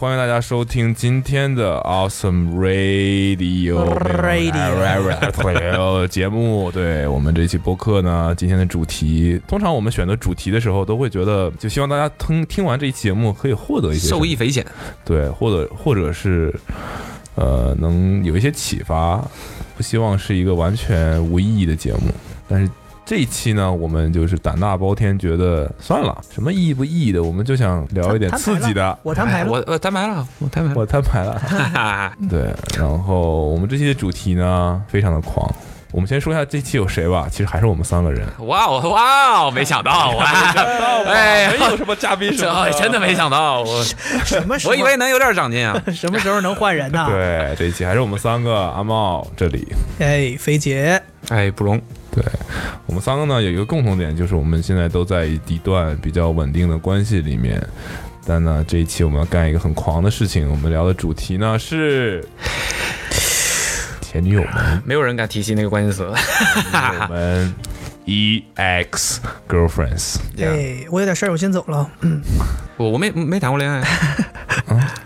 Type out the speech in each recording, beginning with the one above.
欢迎大家收听今天的 Awesome Radio Radio 节目。对我们这期播客呢，今天的主题，通常我们选择主题的时候，都会觉得，就希望大家听听完这一期节目可以获得一些受益匪浅，对，或者或者是呃，能有一些启发。不希望是一个完全无意义的节目，但是。这一期呢，我们就是胆大包天，觉得算了，什么意义不意义的，我们就想聊一点刺激的。我摊牌了，我我摊牌了，我摊牌，我摊牌了。对，然后我们这期的主题呢，非常的狂。我们先说一下这期有谁吧，其实还是我们三个人。哇哦哇哦，没想到，哎，没有什么嘉宾什么，真的没想到，我什么？我以为能有点长进啊，什么时候能换人呢？对，这一期还是我们三个，阿茂这里，哎，菲姐，哎，布隆。对我们三个呢，有一个共同点，就是我们现在都在一段比较稳定的关系里面。但呢，这一期我们要干一个很狂的事情。我们聊的主题呢是前女友们，没有人敢提起那个关键词。我们 E X girlfriends。对我有点事儿，我先走了。嗯，我我没没谈过恋爱，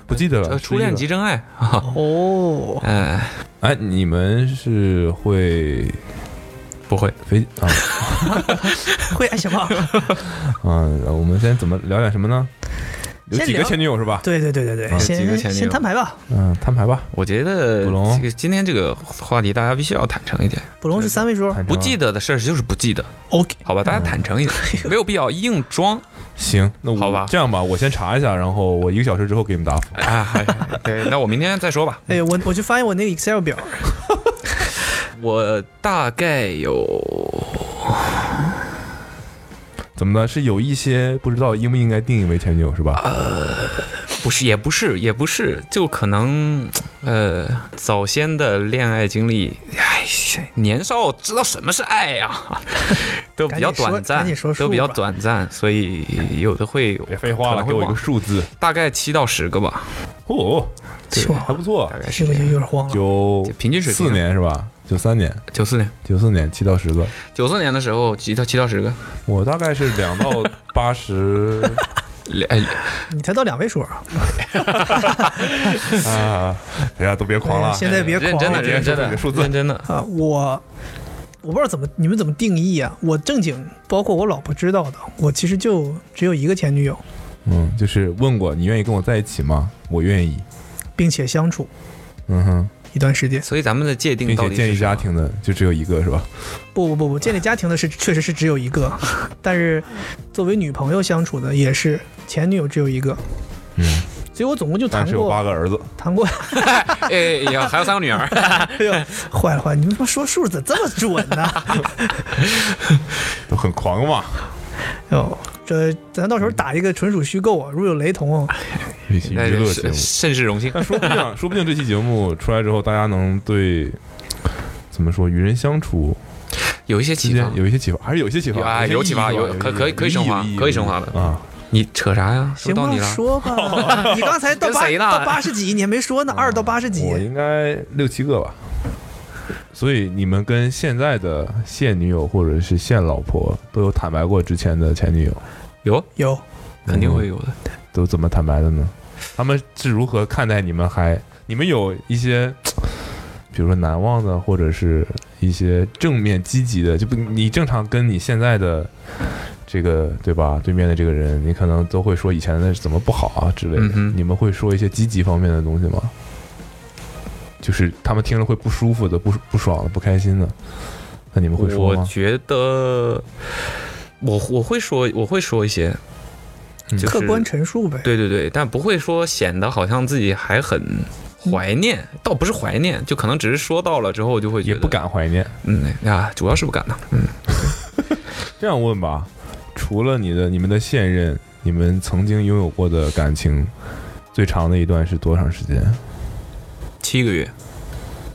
不记得了。初恋即真爱。哦，哎 哎，你们是会？不会飞啊，会爱什么？嗯，我们先怎么聊点什么呢？有几个前女友是吧？对对对对对，先先摊牌吧。嗯，摊牌吧。我觉得今天这个话题大家必须要坦诚一点。布隆是三位数，不记得的事儿就是不记得。OK，好吧，大家坦诚一点，没有必要硬装。行，那好吧，这样吧，我先查一下，然后我一个小时之后给你们答复。啊，对，那我明天再说吧。哎，我我就发现我那个 Excel 表。我大概有，怎么呢？是有一些不知道应不应该定义为前女友是吧？呃，不是，也不是，也不是，就可能，呃，早先的恋爱经历，哎，年少知道什么是爱呀，都比较短暂，都比较短暂，所以有的会别废话了，给我一个数字，大概七到十个吧。哦，还不错，大概是个就有点慌了。九平均水平四年是吧？九三年，九四年，九四年七到十个。九四年的时候，七到七到十个。我大概是两到八十，两，你才到两位数啊！啊，大家都别狂了，现在别狂，真的认真的数字，真的啊！我我不知道怎么你们怎么定义啊？我正经，包括我老婆知道的，我其实就只有一个前女友。嗯，就是问过你愿意跟我在一起吗？我愿意，并且相处。嗯哼。一段时间，所以咱们的界定，并且建立家庭的就只有一个是吧？不不不不，建立家庭的是确实是只有一个，但是作为女朋友相处的也是前女友只有一个。嗯，所以我总共就谈过八个儿子，谈过，哎呀，还有三个女儿。哎呦，坏了坏了，你们说说数怎么这么准呢？都很狂嘛。哟。这咱到时候打一个纯属虚构啊，如有雷同，娱乐节目甚是荣幸。但说不定，说不定这期节目出来之后，大家能对怎么说与人相处有一些启发，有一些启发，还是有一些启发啊，有启发，有可可以可以升华，可以升华的啊。你扯啥呀？行吧，说吧。你刚才到八到八十几，你还没说呢，二到八十几，我应该六七个吧。所以你们跟现在的现女友或者是现老婆都有坦白过之前的前女友？有有，肯定会有的。都怎么坦白的呢？他们是如何看待你们？还你们有一些，比如说难忘的，或者是一些正面积极的？就不，你正常跟你现在的这个对吧？对面的这个人，你可能都会说以前的怎么不好啊之类的。你们会说一些积极方面的东西吗？就是他们听了会不舒服的、不不爽的、不开心的，那你们会说吗？我觉得，我我会说，我会说一些，客观陈述呗。对对对，但不会说显得好像自己还很怀念，倒不是怀念，就可能只是说到了之后就会也不敢怀念。嗯啊，主要是不敢的。嗯，这样问吧，除了你的、你们的现任，你们曾经拥有过的感情，最长的一段是多长时间？七个月，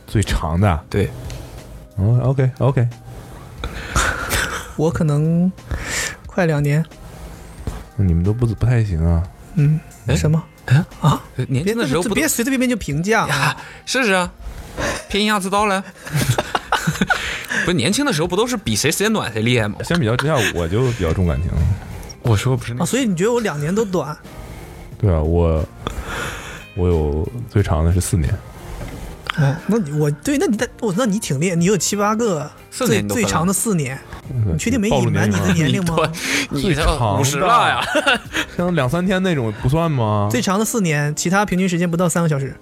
最长的对，嗯，OK OK，我可能快两年，你们都不不太行啊。嗯，什么？嗯啊，年轻的时候别随随便便就评价啊，试试啊，拼一下子刀了。不是年轻的时候不都是比谁时间短谁厉害吗？相比较之下，我就比较重感情。我说不是啊，所以你觉得我两年都短？对啊，我。我有最长的是四年，哦，那你我对，那你的我那你挺厉害，你有七八个最最长的四年，你确定没隐瞒你的年龄吗？你最长五十了呀？像两三天那种不算吗？最长的四年，其他平均时间不到三个小时。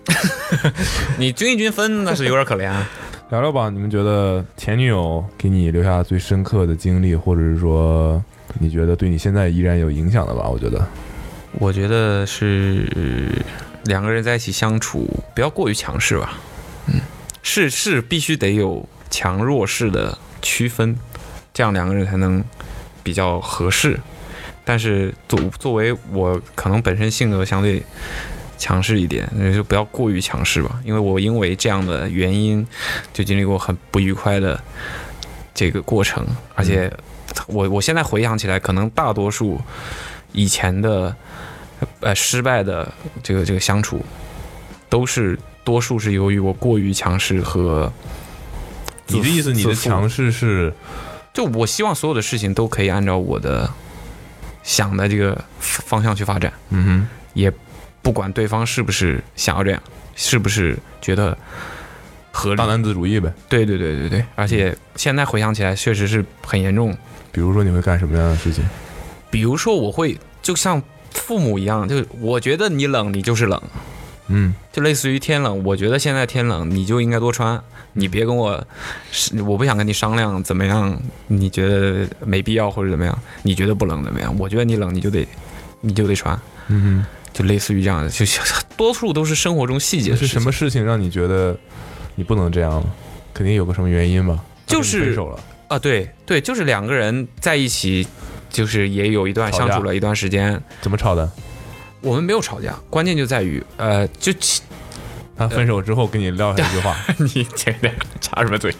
你均一均分那是有点可怜啊。聊聊吧，你们觉得前女友给你留下最深刻的经历，或者是说你觉得对你现在依然有影响的吧？我觉得，我觉得是两个人在一起相处不要过于强势吧。嗯，是是必须得有强弱势的区分，这样两个人才能比较合适。但是作作为我可能本身性格相对强势一点，那就不要过于强势吧，因为我因为这样的原因就经历过很不愉快的这个过程，而且我我现在回想起来，可能大多数以前的呃失败的这个这个相处，都是多数是由于我过于强势和你的意思，你的强势是就我希望所有的事情都可以按照我的想的这个方向去发展，嗯哼也不管对方是不是想要这样，是不是觉得合，理大。男子主义呗。对对对对对，而且现在回想起来，确实是很严重。比如说你会干什么样的事情？比如说，我会就像父母一样，就是我觉得你冷，你就是冷，嗯，就类似于天冷，我觉得现在天冷，你就应该多穿，你别跟我，是我不想跟你商量怎么样，你觉得没必要或者怎么样，你觉得不冷怎么样？我觉得你冷，你就得你就得穿，嗯就类似于这样的，就多数都是生活中细节，是。什么事情让你觉得你不能这样了？肯定有个什么原因吧？就是分手了。啊？对对，就是两个人在一起，就是也有一段相处了一段时间，怎么吵的？我们没有吵架，关键就在于呃，就其他分手之后跟你撂下一句话，你这个插什么嘴？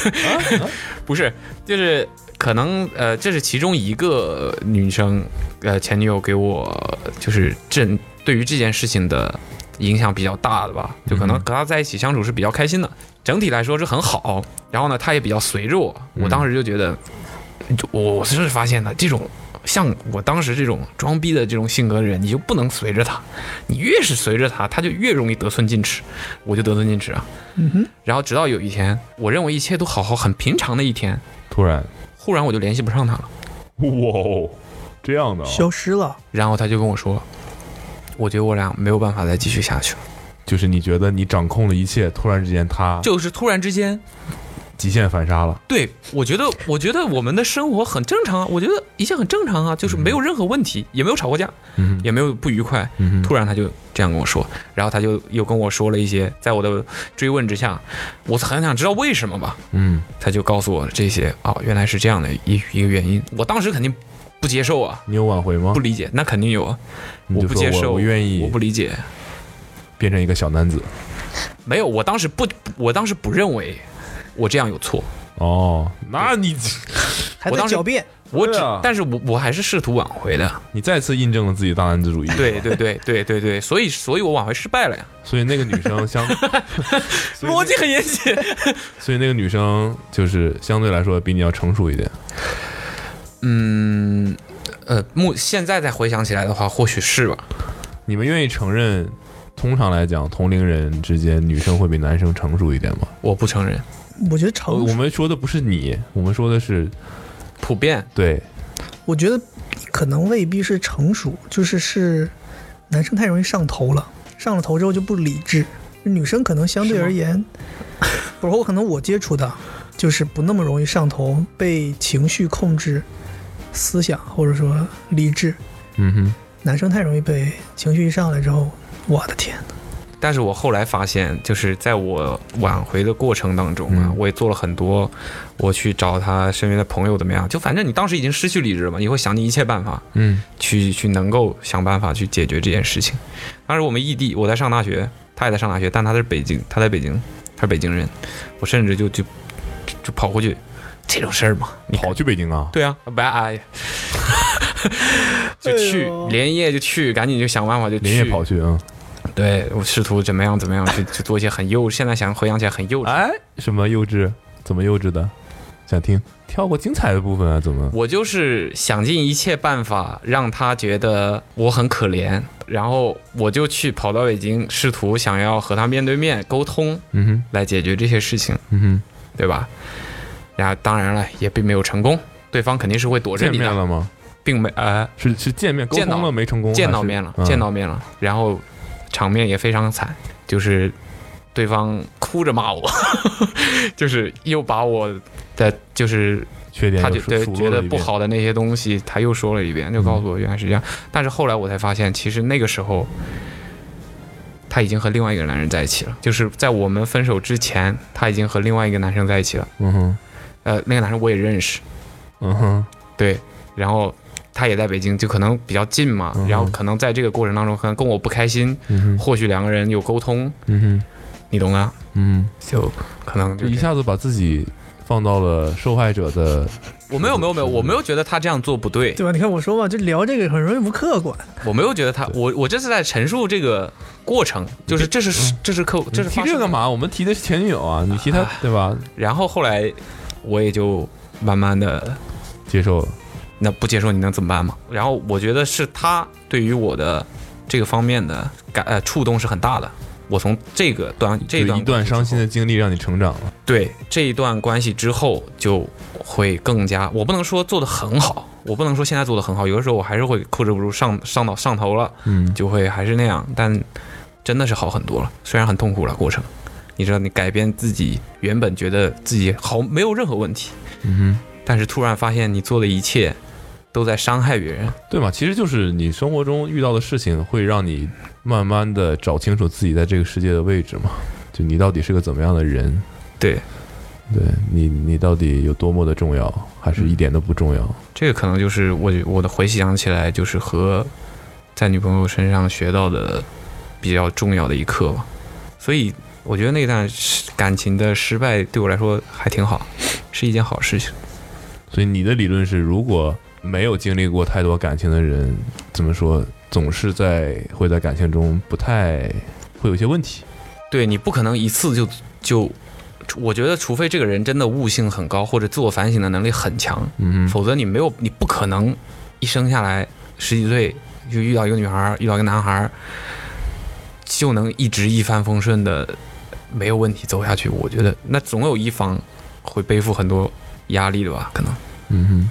不是，就是可能呃，这是其中一个女生呃前女友给我就是这对于这件事情的影响比较大的吧，就可能嗯和她在一起相处是比较开心的，整体来说是很好。然后呢，她也比较随着我，我当时就觉得，就我我是发现的这种。像我当时这种装逼的这种性格的人，你就不能随着他，你越是随着他，他就越容易得寸进尺，我就得寸进尺啊。嗯哼，然后直到有一天，我认为一切都好好很平常的一天，突然，忽然我就联系不上他了。哇哦，这样的啊，消失了。然后他就跟我说，我觉得我俩没有办法再继续下去了。就是你觉得你掌控了一切，突然之间他就是突然之间，极限反杀了。对我觉得，我觉得我们的生活很正常啊，我觉得一切很正常啊，就是没有任何问题，也没有吵过架，嗯也没有不愉快。嗯，突然他就这样跟我说，然后他就又跟我说了一些，在我的追问之下，我很想知道为什么吧，嗯他就告诉我这些啊、原来是这样的一一个原因。我当时肯定不接受啊，你有挽回吗不？理解，那肯定有啊，我不接受，我愿意我不理解，变成一个小男子。没有，我当时不，我当时不认为我这样有错，哦，那你还我当时在狡辩，我只，啊但是我我还是试图挽回的，你再次印证了自己大男子主义。对对对对对对，所以所以我挽回失败了呀，所以那个女生相，逻辑很严谨。所以那个女生就是相对来说比你要成熟一点。嗯，呃，目现在再回想起来的话，或许是吧。你们愿意承认，通常来讲，同龄人之间女生会比男生成熟一点吗？我不承认，我觉得成熟，们说的不是你，我们说的是普遍。对，我觉得可能未必是成熟，就是是男生太容易上头了，上了头之后就不理智。女生可能相对而言，不是我可能我接触的，就是不那么容易上头，被情绪控制思想或者说理智。嗯哼，男生太容易被情绪一上来之后，我的天。呐，但是我后来发现，就是在我挽回的过程当中啊，嗯。我也做了很多，我去找他身边的朋友怎么样，就反正你当时已经失去理智了嘛，你会想尽一切办法嗯。去去能够想办法去解决这件事情。当时我们异地，我在上大学，他也在上大学，但他是北京，他在北京，他是北京人，我甚至就就就就跑过去，这种事儿嘛，你跑去北京啊？对啊，不哎，就去哎连夜就去，赶紧就想办法就去，连夜跑去啊？对我试图怎么样怎么样去 去做一些很幼，现在想回想起来很幼稚。哎，什么幼稚？怎么幼稚的？想听，跳过精彩的部分啊？怎么？我就是想尽一切办法让他觉得我很可怜，然后我就去跑到北京，试图想要和他面对面沟通，嗯哼，来解决这些事情，嗯哼，对吧？然后当然了，也并没有成功，对方肯定是会躲着你的，面了吗？并没呃是是见面沟通了没成功？见到面了，嗯见到面了，然后场面也非常惨，就是对方哭着骂我，就是又把我的就是缺点他就对觉得不好的那些东西，他又说了一遍，就告诉我原来是这样。但是后来我才发现，其实那个时候他已经和另外一个男人在一起了，就是在我们分手之前，他已经和另外一个男生在一起了。嗯哼，呃，那个男生我也认识，嗯哼，对，然后他也在北京，就可能比较近嘛，嗯然后可能在这个过程当中，可能跟我不开心，嗯，或许两个人有沟通，嗯哼，你懂啊？嗯就可能，一下子把自己放到了受害者的，我没有没有没有，我没有觉得他这样做不对，对吧？你看我说嘛，就聊这个很容易不客观。我没有觉得他，我我这是在陈述这个过程，就是这是这是客这是提？这个干嘛？我们提的是前女友啊，你提他对吧？然后后来我也就慢慢的，接受了，那不接受你能怎么办嘛？然后我觉得是他对于我的这个方面的感呃触动是很大的。我从这个段这就段一段伤心的的经历让你成长了。对这一段关系之后，就会更加，我不能说做的很好，我不能说现在做的很好，有的时候我还是会控制不住上上到上头了，嗯就会还是那样，但真的是好很多了，虽然很痛苦了过程。你知道，你改变自己原本觉得自己好没有任何问题，嗯但是突然发现你做的一切都在伤害别人。对嘛？其实就是你生活中遇到的事情，会让你慢慢的找清楚自己在这个世界的位置嘛。就你到底是个怎么样的人？对，对你，你到底有多么的重要，还是一点都不重要？这个可能就是我我的回想起来，就是和在女朋友身上学到的比较重要的一课吧。所以我觉得那段感情的失败对我来说还挺好，是一件好事情。所以你的理论是，如果没有经历过太多感情的人，怎么说，总是在会在感情中不太会有些问题。对你不可能一次就就，我觉得除非这个人真的悟性很高，或者自我反省的能力很强，嗯，否则你没有你不可能一生下来十几岁就遇到一个女孩，遇到一个男孩，就能一直一帆风顺的没有问题走下去。我觉得那总有一方会背负很多压力的吧？可能嗯哼。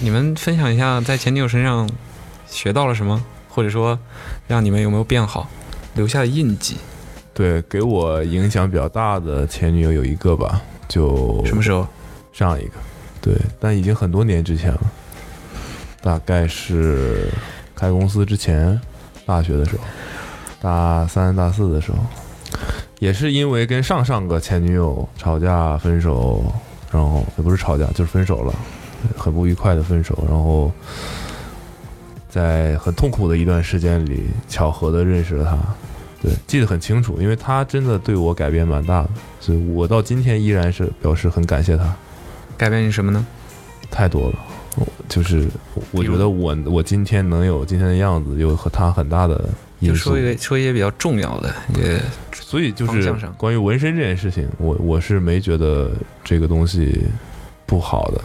你们分享一下在前女友身上学到了什么，或者说让你们有没有变好，留下的印记？对，给我影响比较大的前女友有一个吧，就什么时候？上一个，对，但已经很多年之前了，大概是开公司之前，大学的时候，大三大四的时候，也是因为跟上上个前女友吵架分手，然后也不是吵架，就是分手了，很不愉快的分手，然后在很痛苦的一段时间里，巧合的认识了他。对，记得很清楚，因为他真的对我改变蛮大的，所以我到今天依然是表示很感谢他。改变你什么呢？太多了，我就是我觉得我我今天能有今天的样子，有和他很大的因素就说。一个说一些比较重要的，也所以就是关于纹身这件事情，我我是没觉得这个东西不好的。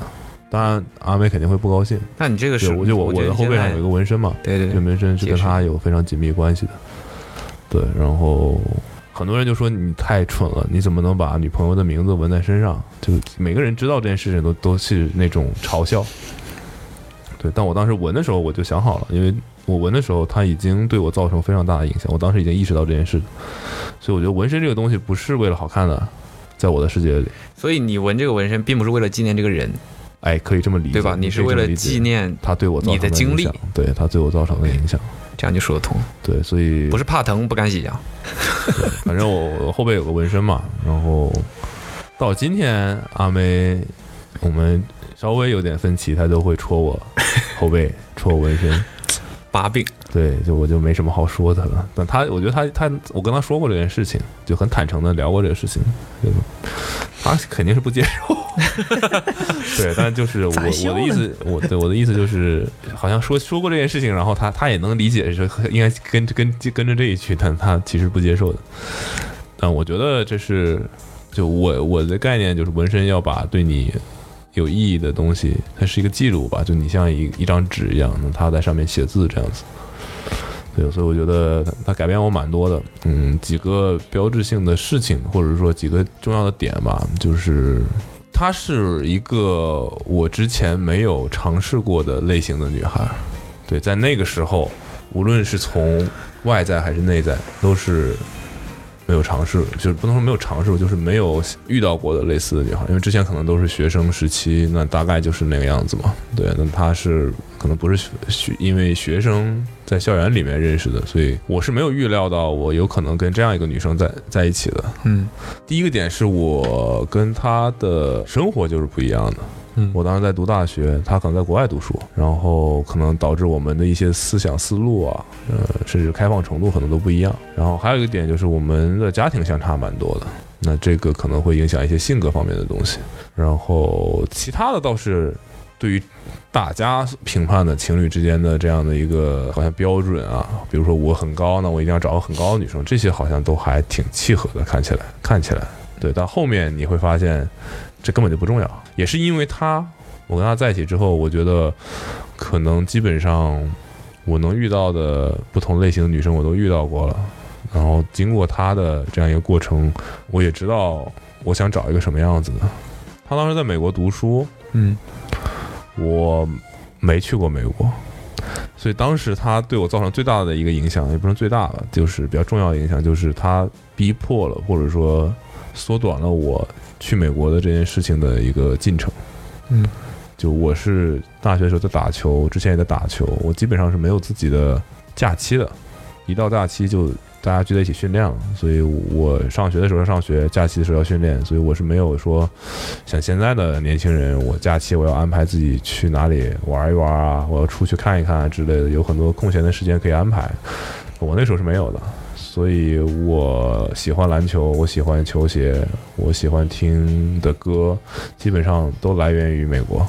当然，阿美肯定会不高兴。那你这个是，我就我我的后背上有一个纹身嘛，对对对，这纹身是跟他有非常紧密关系的。对，然后很多人就说你太蠢了，你怎么能把女朋友的名字纹在身上？就每个人知道这件事情都都是那种嘲笑。对，但我当时纹的时候我就想好了，因为我纹的时候他已经对我造成非常大的影响，我当时已经意识到这件事，所以我觉得纹身这个东西不是为了好看的，在我的世界里，所以你纹这个纹身，并不是为了纪念这个人，哎，可以这么理解，对吧？你是为了纪念念，他对我造成你的经历对他对我造成的影响，这样就说得通。对，所以不是怕疼不敢洗啊。反正我我后背有个纹身嘛，然后到今天阿梅，我们稍微有点分歧，她都会戳我后背，戳我纹身。把柄，对，就我就没什么好说的了。但他，我觉得他他，我跟他说过这件事情，就很坦诚的聊过这个事情，就他肯定是不接受。对，但就是我我的意思，我对我的意思就是，好像说说过这件事情，然后他他也能理解，是应该跟跟跟着这一句，但他其实不接受的。但我觉得这是就我我的概念就是纹身要把对你有意义的东西，它是一个记录吧，就你像一一张纸一样，那他在上面写字这样子。对，所以我觉得它它改变我蛮多的。嗯，几个标志性的事情，或者说几个重要的点吧，就是她是一个我之前没有尝试过的类型的女孩。对，在那个时候，无论是从外在还是内在，都是没有尝试，就是不能说没有尝试过，就是没有遇到过的类似的女孩。因为之前可能都是学生时期，那大概就是那个样子嘛。对，那她是可能不是学学，因为学生在校园里面认识的，所以我是没有预料到我有可能跟这样一个女生在在一起的。嗯第一个点是我跟她的生活就是不一样的。嗯我当时在读大学，他可能在国外读书，然后可能导致我们的一些思想思路啊，呃，甚至开放程度可能都不一样。然后还有一个点就是我们的家庭相差蛮多的，那这个可能会影响一些性格方面的东西。然后其他的倒是对于大家评判的情侣之间的这样的一个好像标准啊，比如说我很高，那我一定要找个很高的女生，这些好像都还挺契合的，看起来看起来。对，到后面你会发现，这根本就不重要。也是因为他，我跟他在一起之后，我觉得可能基本上我能遇到的不同类型的女生我都遇到过了。然后经过他的这样一个过程，我也知道我想找一个什么样子的。他当时在美国读书，嗯我没去过美国，所以当时他对我造成最大的一个影响，也不是最大吧，就是比较重要的影响，就是他逼迫了或者说缩短了我去美国的这件事情的一个进程。嗯就我是大学的时候在打球，之前也在打球，我基本上是没有自己的假期的，一到假期就大家聚在一起训练了，所以我上学的时候要上学，假期的时候要训练，所以我是没有说像现在的年轻人，我假期我要安排自己去哪里玩一玩啊，我要出去看一看啊之类的，有很多空闲的时间可以安排，我那时候是没有的。所以我喜欢篮球，我喜欢球鞋，我喜欢听的歌，基本上都来源于美国。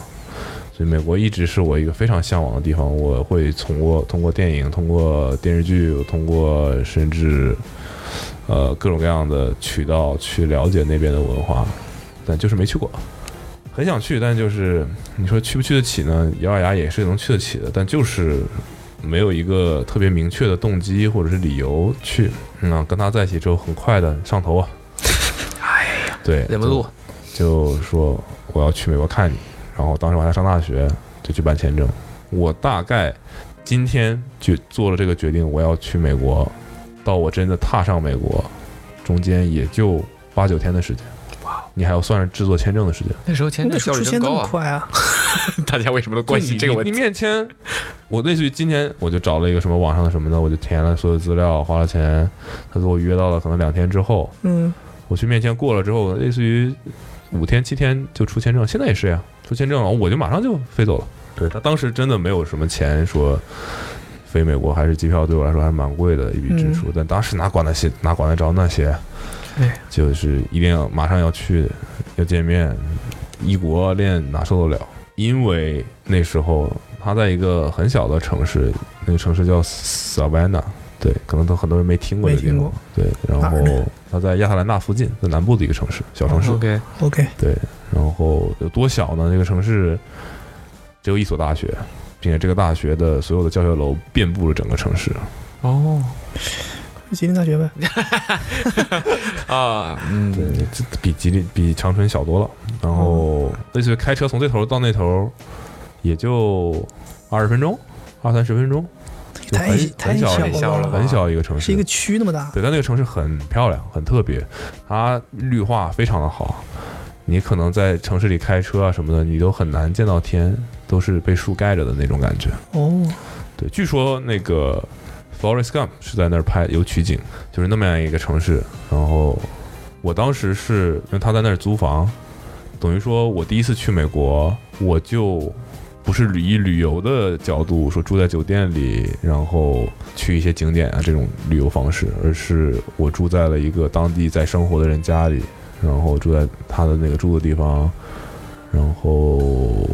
所以美国一直是我一个非常向往的地方。我会通过通过电影、通过电视剧、通过甚至呃各种各样的渠道去了解那边的文化，但就是没去过。很想去，但就是你说去不去得起呢？咬咬牙也是能去得起的，但就是没有一个特别明确的动机或者是理由去。嗯、啊，跟他在一起之后，很快的上头啊。哎呀，对，忍不住，就说我要去美国看你，然后当时我还在上大学，就去办签证。我大概今天就做了这个决定，我要去美国，到我真的踏上美国，中间也就八九天的时间。你还要算上制作签证的时间。那时候签证效率真高啊！快啊！大家为什么都关心这个问你题？你面签，我类似于今天我就找了一个什么网上的什么的，我就填了所有资料，花了钱，他给我约到了可能两天之后，嗯，我去面签过了之后，类似于五天七天就出签证，现在也是呀，出签证了我就马上就飞走了。对他当时真的没有什么钱说飞美国，还是机票对我来说还是蛮贵的一笔支出，但当时哪管那些哪管得着那些，对，就是一定要马上要去要见面，异国恋哪受得了？因为那时候他在一个很小的城市，那个城市叫 Savannah。对，可能都很多人没听过这个地方没听过。对，然后他在亚特兰大附近，在南部的一个城市，小城市。OK，OK，对，然后有多小呢？这个城市只有一所大学，并且这个大学的所有的教学楼遍布了整个城市。哦吉林大学呗。啊，嗯，对，这比吉林比长春小多了。然后类似于开车从这头到那头，也就二十分钟，二三十分钟，很太很小很小了很小一个城市，是一个区那么大。对，但那个城市很漂亮，很特别，它绿化非常的好。你可能在城市里开车啊什么的，你都很难见到天，都是被树盖着的那种感觉。哦，对，据说那个 Forest Gump 是在那儿拍有取景，就是那么样一个城市。然后我当时是因为他在那儿租房，等于说我第一次去美国，我就不是旅以旅游的角度说住在酒店里，然后去一些景点啊这种旅游方式，而是我住在了一个当地在生活的人家里，然后住在他的那个住的地方，然后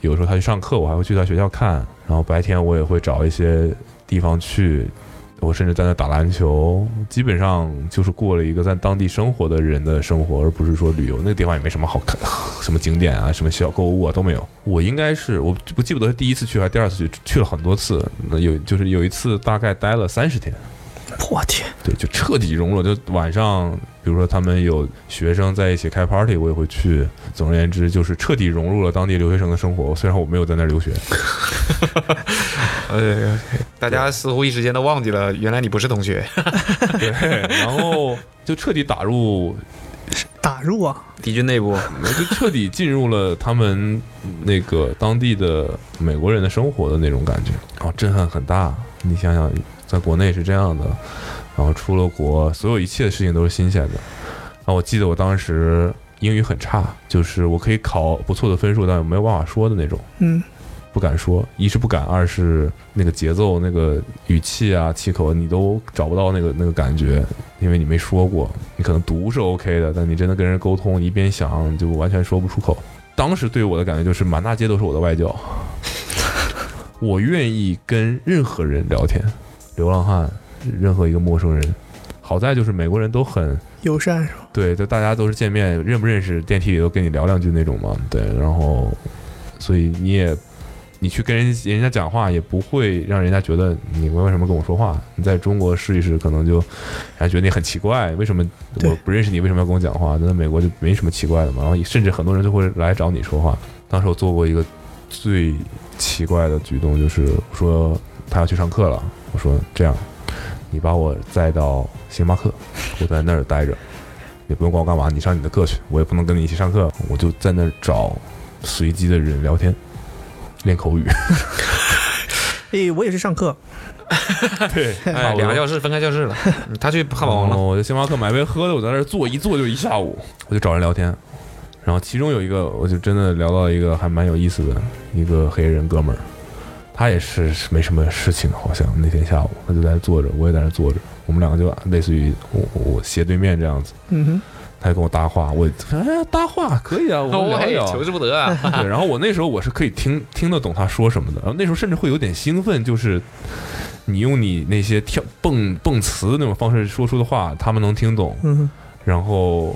有时候他去上课，我还会去他学校看，然后白天我也会找一些地方去，我甚至在那打篮球，基本上就是过了一个在当地生活的人的生活，而不是说旅游。那个地方也没什么好看，什么景点啊，什么小购物啊都没有。我应该是我不记不得是第一次去还是第二次去，去了很多次。那有就是有一次大概待了三十天，我天，对，就彻底融入了。就晚上，比如说他们有学生在一起开 party，我也会去。总而言之，就是彻底融入了当地留学生的生活。虽然我没有在那儿留学，呃，大家似乎一时间都忘记了，原来你不是同学。对，然后就彻底打入打入啊，敌军内部，我就彻底进入了他们那个当地的美国人的生活的那种感觉，哦，震撼很大。你想想，在国内是这样的，然后出了国，所有一切的事情都是新鲜的。然后我记得我当时英语很差，就是我可以考不错的分数，但我没有办法说的那种，嗯，不敢说。一是不敢，二是那个节奏、那个语气啊、气口，你都找不到那个那个感觉，因为你没说过。你可能读是 OK 的，但你真的跟人沟通，一边想就完全说不出口。当时对我的感觉就是满大街都是我的外教，我愿意跟任何人聊天，流浪汉，任何一个陌生人。好在就是美国人都很友善是吧？对，就大家都是见面认不认识，电梯里都跟你聊两句那种嘛。对，然后所以你也你去跟人人家讲话，也不会让人家觉得你为什么跟我说话。你在中国试一试，可能就人家觉得你很奇怪，为什么我不认识你，为什么要跟我讲话？那在美国就没什么奇怪的嘛。然后甚至很多人就会来找你说话。当时我做过一个最奇怪的举动，就是说他要去上课了，我说这样，你把我载到星巴克，我在那儿待着。也不用管我干嘛，你上你的课去，我也不能跟你一起上课，我就在那儿找随机的人聊天，练口语。诶，我也是上课，对，哎，两个教室分开教室了。他去汉堡王了，我在星巴克买杯喝的，我在那儿坐一坐就一下午，我就找人聊天。然后其中有一个，我就真的聊到一个还蛮有意思的一个黑人哥们儿，他也是没什么事情，好像那天下午他就在那坐着，我也在那坐着，我们两个就类似于我我斜对面这样子，嗯哼，他就跟我搭话，我哎搭话可以啊，我们聊一聊。求之不得啊！对，然后我那时候我是可以听听得懂他说什么的，然后那时候甚至会有点兴奋，就是你用你那些跳蹦蹦词那种方式说出的话，他们能听懂，嗯哼，然后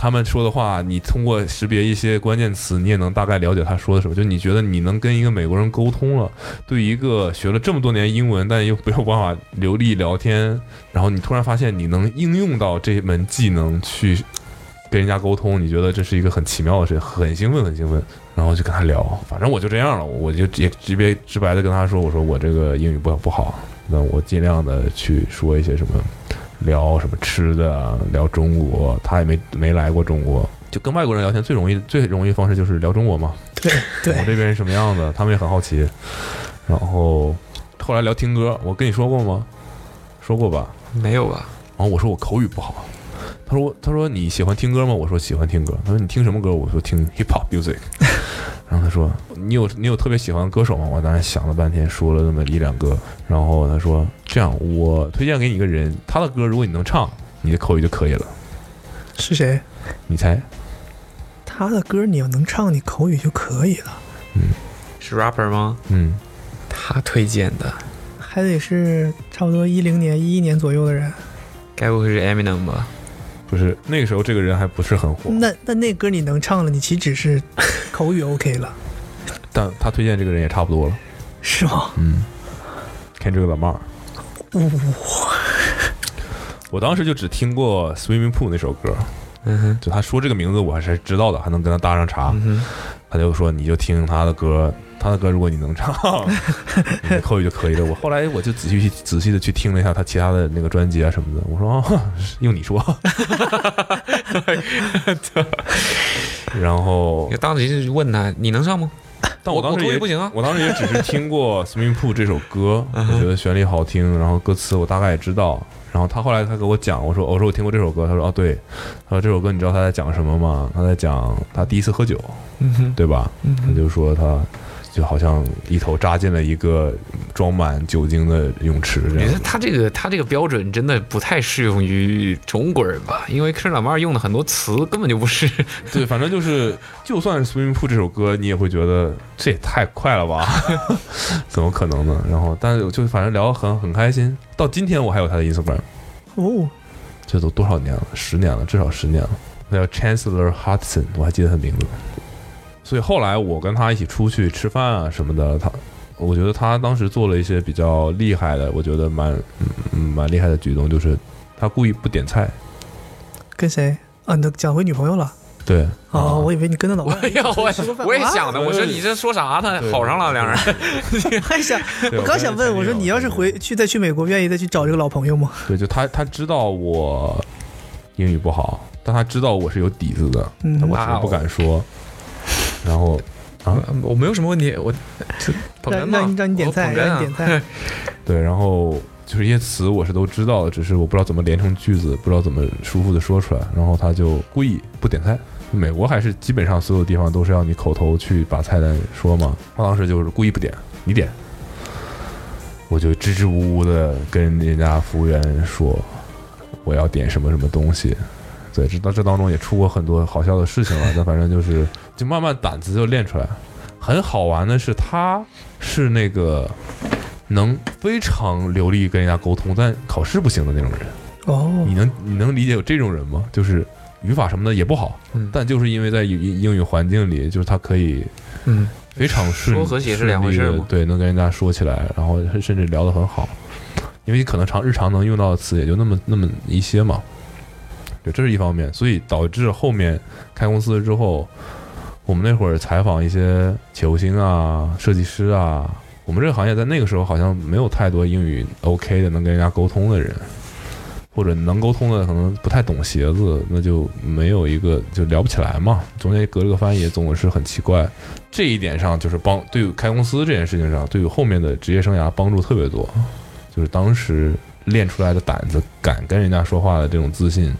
他们说的话，你通过识别一些关键词，你也能大概了解他说的什么。就你觉得你能跟一个美国人沟通了，对一个学了这么多年英文但又没有办法流利聊天，然后你突然发现你能应用到这门技能去跟人家沟通，你觉得这是一个很奇妙的事情，很兴奋，很兴奋。然后就跟他聊，反正我就这样了，我就也直别直白的跟他说，我说我这个英语不不好，那我尽量的去说一些什么。聊什么吃的啊，聊中国，他也没没来过中国，就跟外国人聊天最容易最容易的方式就是聊中国嘛。对 我，这边是什么样的，他们也很好奇。然后后来聊听歌，我跟你说过吗？说过吧。没有吧？然后我说我口语不好，他说他说你喜欢听歌吗？我说喜欢听歌。他说你听什么歌？我说听 hip hop music。然后他说你有你有特别喜欢的歌手吗？我当时想了半天，说了那么一两个。然后他说这样，我推荐给你一个人，他的歌如果你能唱，你的口语就可以了。是谁？你猜？他的歌你要能唱，你口语就可以了，嗯是 rapper 吗？嗯，他推荐的，还得是差不多一零年、一一年左右的人。该不会是 Eminem 吧？不是那个时候这个人还不是很火，那那那歌你能唱了，你岂止是 口语 OK 了，但他推荐这个人也差不多了。是吗？嗯，Kendrick Lamar。哇，我当时就只听过《Swimming Pool》那首歌，嗯哼，就他说这个名字我还是知道的，还能跟他搭上茬。他就说你就听他的歌，他的歌如果你能唱，口语就可以了。我后来我就仔细去仔细的去听了一下他其他的那个专辑啊什么的，我说哦，用你说，然后当时就问他，你能唱吗？但我当时也不行啊。我当时也只是听过《Swimming Pool》这首歌，我觉得旋律好听，然后歌词我大概也知道。然后他后来他给我讲，我说我说我听过这首歌，他说哦对，他说这首歌你知道他在讲什么吗？他在讲他第一次喝酒，对吧？嗯，他就说他就好像一头扎进了一个装满酒精的泳池这样你看。他这个他这个标准真的不太适用于中国人吧？因为克老妹儿用的很多词根本就不是。对，反正就是，就算是《Swimming Pool》这首歌，你也会觉得这也太快了吧？怎么可能呢？然后，但是就反正聊得很很开心。到今天我还有他的 Instagram，哦，这都多少年了？十年了，至少十年了。他叫 Chancellor Hudson，我还记得他名字。所以后来我跟他一起出去吃饭啊什么的，他我觉得他当时做了一些比较厉害的，我觉得蛮嗯嗯蛮厉害的举动，就是他故意不点菜。跟谁啊？你都讲回女朋友了？对，哦，我以为你跟他老我伴也我吃过饭我也啊想的，我说你这说啥呢？好上了两人。还想，我刚想问，我说你要是回去再去美国，愿意再去找这个老朋友吗？对，就他他知道我英语不好，但他知道我是有底子的，嗯我只是不敢说。然后啊，我没有什么问题，我捧哏嘛让让你让你点菜，我捧哏啊让你点菜。对，然后就是一些词我是都知道的，只是我不知道怎么连成句子，不知道怎么舒服的说出来。然后他就故意不点菜。美国还是基本上所有地方都是要你口头去把菜单说嘛，他当时就是故意不点，你点，我就支支吾吾的跟人家服务员说我要点什么什么东西。对，这当这当中也出过很多好笑的事情了，但反正就是就慢慢胆子就练出来。很好玩的是，他是那个能非常流利跟人家沟通，但考试不行的那种人。哦你，能你能理解有这种人吗？就是语法什么的也不好，嗯但就是因为在英英语环境里，就是他可以嗯，非常顺说和写是两回事嘛顺利地对，能跟人家说起来，然后甚至聊得很好。因为你可能常日常能用到的词也就那么那么一些嘛，对，这是一方面，所以导致后面开公司之后，我们那会儿采访一些球星啊、设计师啊，我们这个行业在那个时候好像没有太多英语 OK 的能跟人家沟通的人，或者能沟通的可能不太懂鞋子，那就没有一个就聊不起来嘛，中间隔了个翻译，总是很奇怪。这一点上就是帮对于开公司这件事情上，对于后面的职业生涯帮助特别多，就是当时练出来的胆子，敢跟人家说话的这种自信，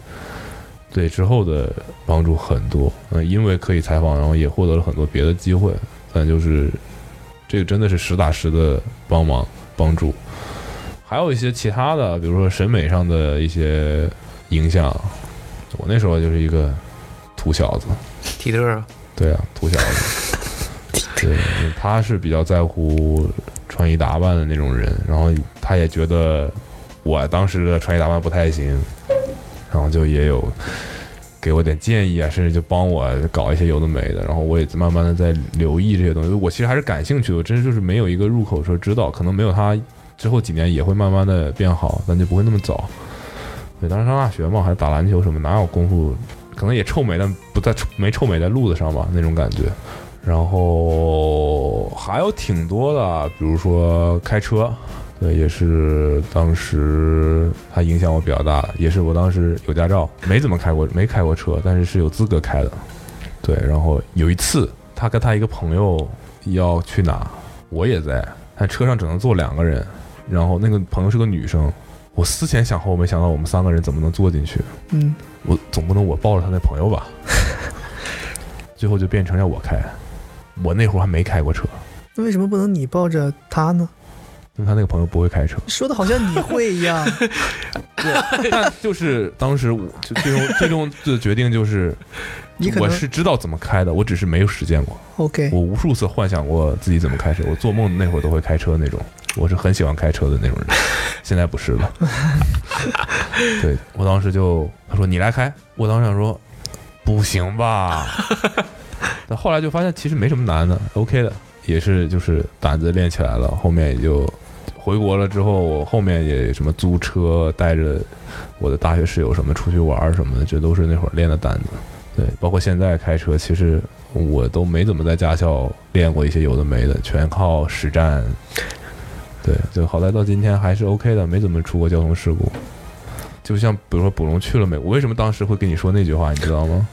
对之后的帮助很多。嗯，因为可以采访，然后也获得了很多别的机会，但就是这个真的是实打实的帮忙帮助。还有一些其他的，比如说审美上的一些影响。我那时候就是一个土小子，体特啊，对啊，土小子。对，他是比较在乎穿衣打扮的那种人，然后他也觉得我当时的穿衣打扮不太行，然后就也有给我点建议啊，甚至就帮我搞一些有的没的，然后我也慢慢的在留意这些东西。我其实还是感兴趣的，我真是就是没有一个入口说知道，可能没有他之后几年也会慢慢的变好，但就不会那么早。对，当时上大学嘛，还打篮球什么，哪有功夫？可能也臭美，但不在没臭美在路子上吧，那种感觉。然后还有挺多的，比如说开车，对，也是当时他影响我比较大，也是我当时有驾照，没怎么开过，没开过车，但是是有资格开的。对，然后有一次他跟他一个朋友要去哪，我也在，但车上只能坐两个人，然后那个朋友是个女生，我思前想后，没想到我们三个人怎么能坐进去，嗯，我总不能我抱着他那朋友吧？最后就变成要我开，我那会儿还没开过车，那为什么不能你抱着他呢？因为他那个朋友不会开车。说的好像你会一样。但就是当时我就最终最终的决定就是，你我是知道怎么开的，我只是没有实践过。OK，我无数次幻想过自己怎么开车，我做梦那会儿都会开车那种，我是很喜欢开车的那种人，现在不是了。对我当时就他说你来开，我当时想说不行吧，但后来就发现其实没什么难的，OK 的，也是就是胆子练起来了，后面也就回国了之后，我后面也什么租车，带着我的大学室友什么出去玩什么的，这都是那会儿练的胆子。对，包括现在开车，其实我都没怎么在驾校练过一些有的没的，全靠实战。对，就好在到今天还是 OK 的，没怎么出过交通事故。就像比如说卜龙去了美国，为什么当时会跟你说那句话，你知道吗？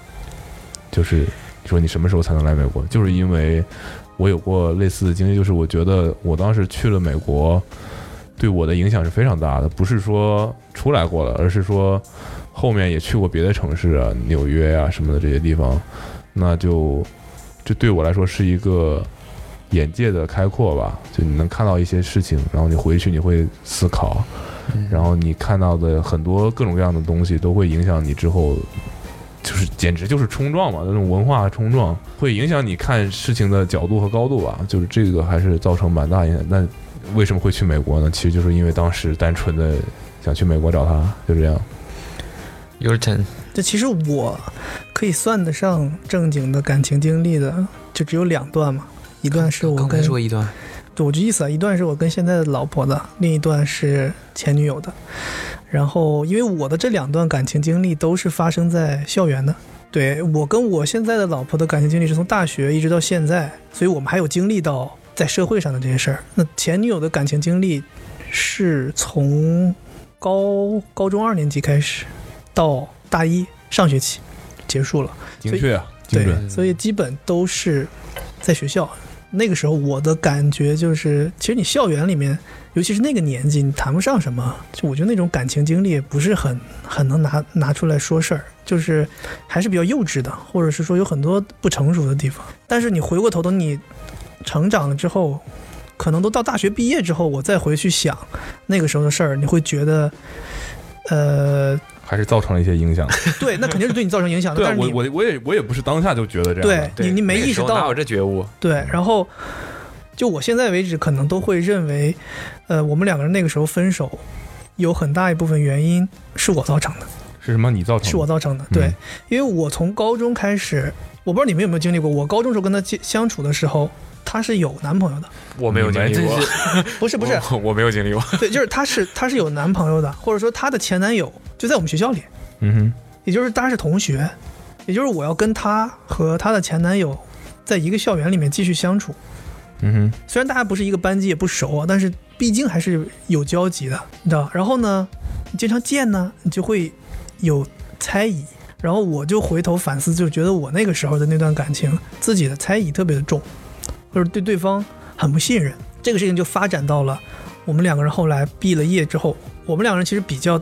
就是说你什么时候才能来美国？就是因为我有过类似的经历，就是我觉得我当时去了美国，对我的影响是非常大的，不是说出来过了，而是说后面也去过别的城市啊，纽约啊什么的这些地方，那就这对我来说是一个眼界的开阔吧，就你能看到一些事情，然后你回去你会思考，然后你看到的很多各种各样的东西都会影响你之后，就是简直就是冲撞嘛，那种文化冲撞会影响你看事情的角度和高度吧，就是这个还是造成蛮大影响。那为什么会去美国呢？其实就是因为当时单纯的想去美国找他，就这样。Your turn。这其实我可以算得上正经的感情经历的，就只有两段嘛。一段是我刚才跟说一段，对，我就意思啊，一段是我跟现在的老婆的，另一段是前女友的。然后，因为我的这两段感情经历都是发生在校园的，对我跟我现在的老婆的感情经历是从大学一直到现在，所以我们还有经历到在社会上的这些事儿。那前女友的感情经历是从高高中二年级开始到大一上学期结束了。精确啊，精对准。，所以基本都是在学校。那个时候我的感觉就是，其实你校园里面，尤其是那个年纪，你谈不上什么。就我觉得那种感情经历也不是很很能拿拿出来说事儿，就是还是比较幼稚的，或者是说有很多不成熟的地方。但是你回过头，等你成长了之后，可能都到大学毕业之后，我再回去想那个时候的事儿，你会觉得，呃，还是造成了一些影响。对，那肯定是对你造成影响的。对啊，但是你我我我也我也不是当下就觉得这样。对你你没意识到哪有这觉悟？对，然后就我现在为止，可能都会认为，呃，我们两个人那个时候分手，有很大一部分原因是我造成的，是什么？你造成的？是我造成的。对，嗯因为我从高中开始，我不知道你们有没有经历过，我高中时候跟他接相处的时候，她是有男朋友的，我没有经历过，不是不是，我我没有经历过。对，就是她是她是有男朋友的，或者说她的前男友就在我们学校里，嗯哼，也就是大家是同学，也就是我要跟她和她的前男友在一个校园里面继续相处。嗯哼，虽然大家不是一个班级，也不熟啊，但是毕竟还是有交集的，你知道？然后呢，你经常见呢，你就会有猜疑。然后我就回头反思，就觉得我那个时候的那段感情，自己的猜疑特别的重，或者对对方很不信任。这个事情就发展到了我们两个人后来毕了业之后，我们两个人其实比较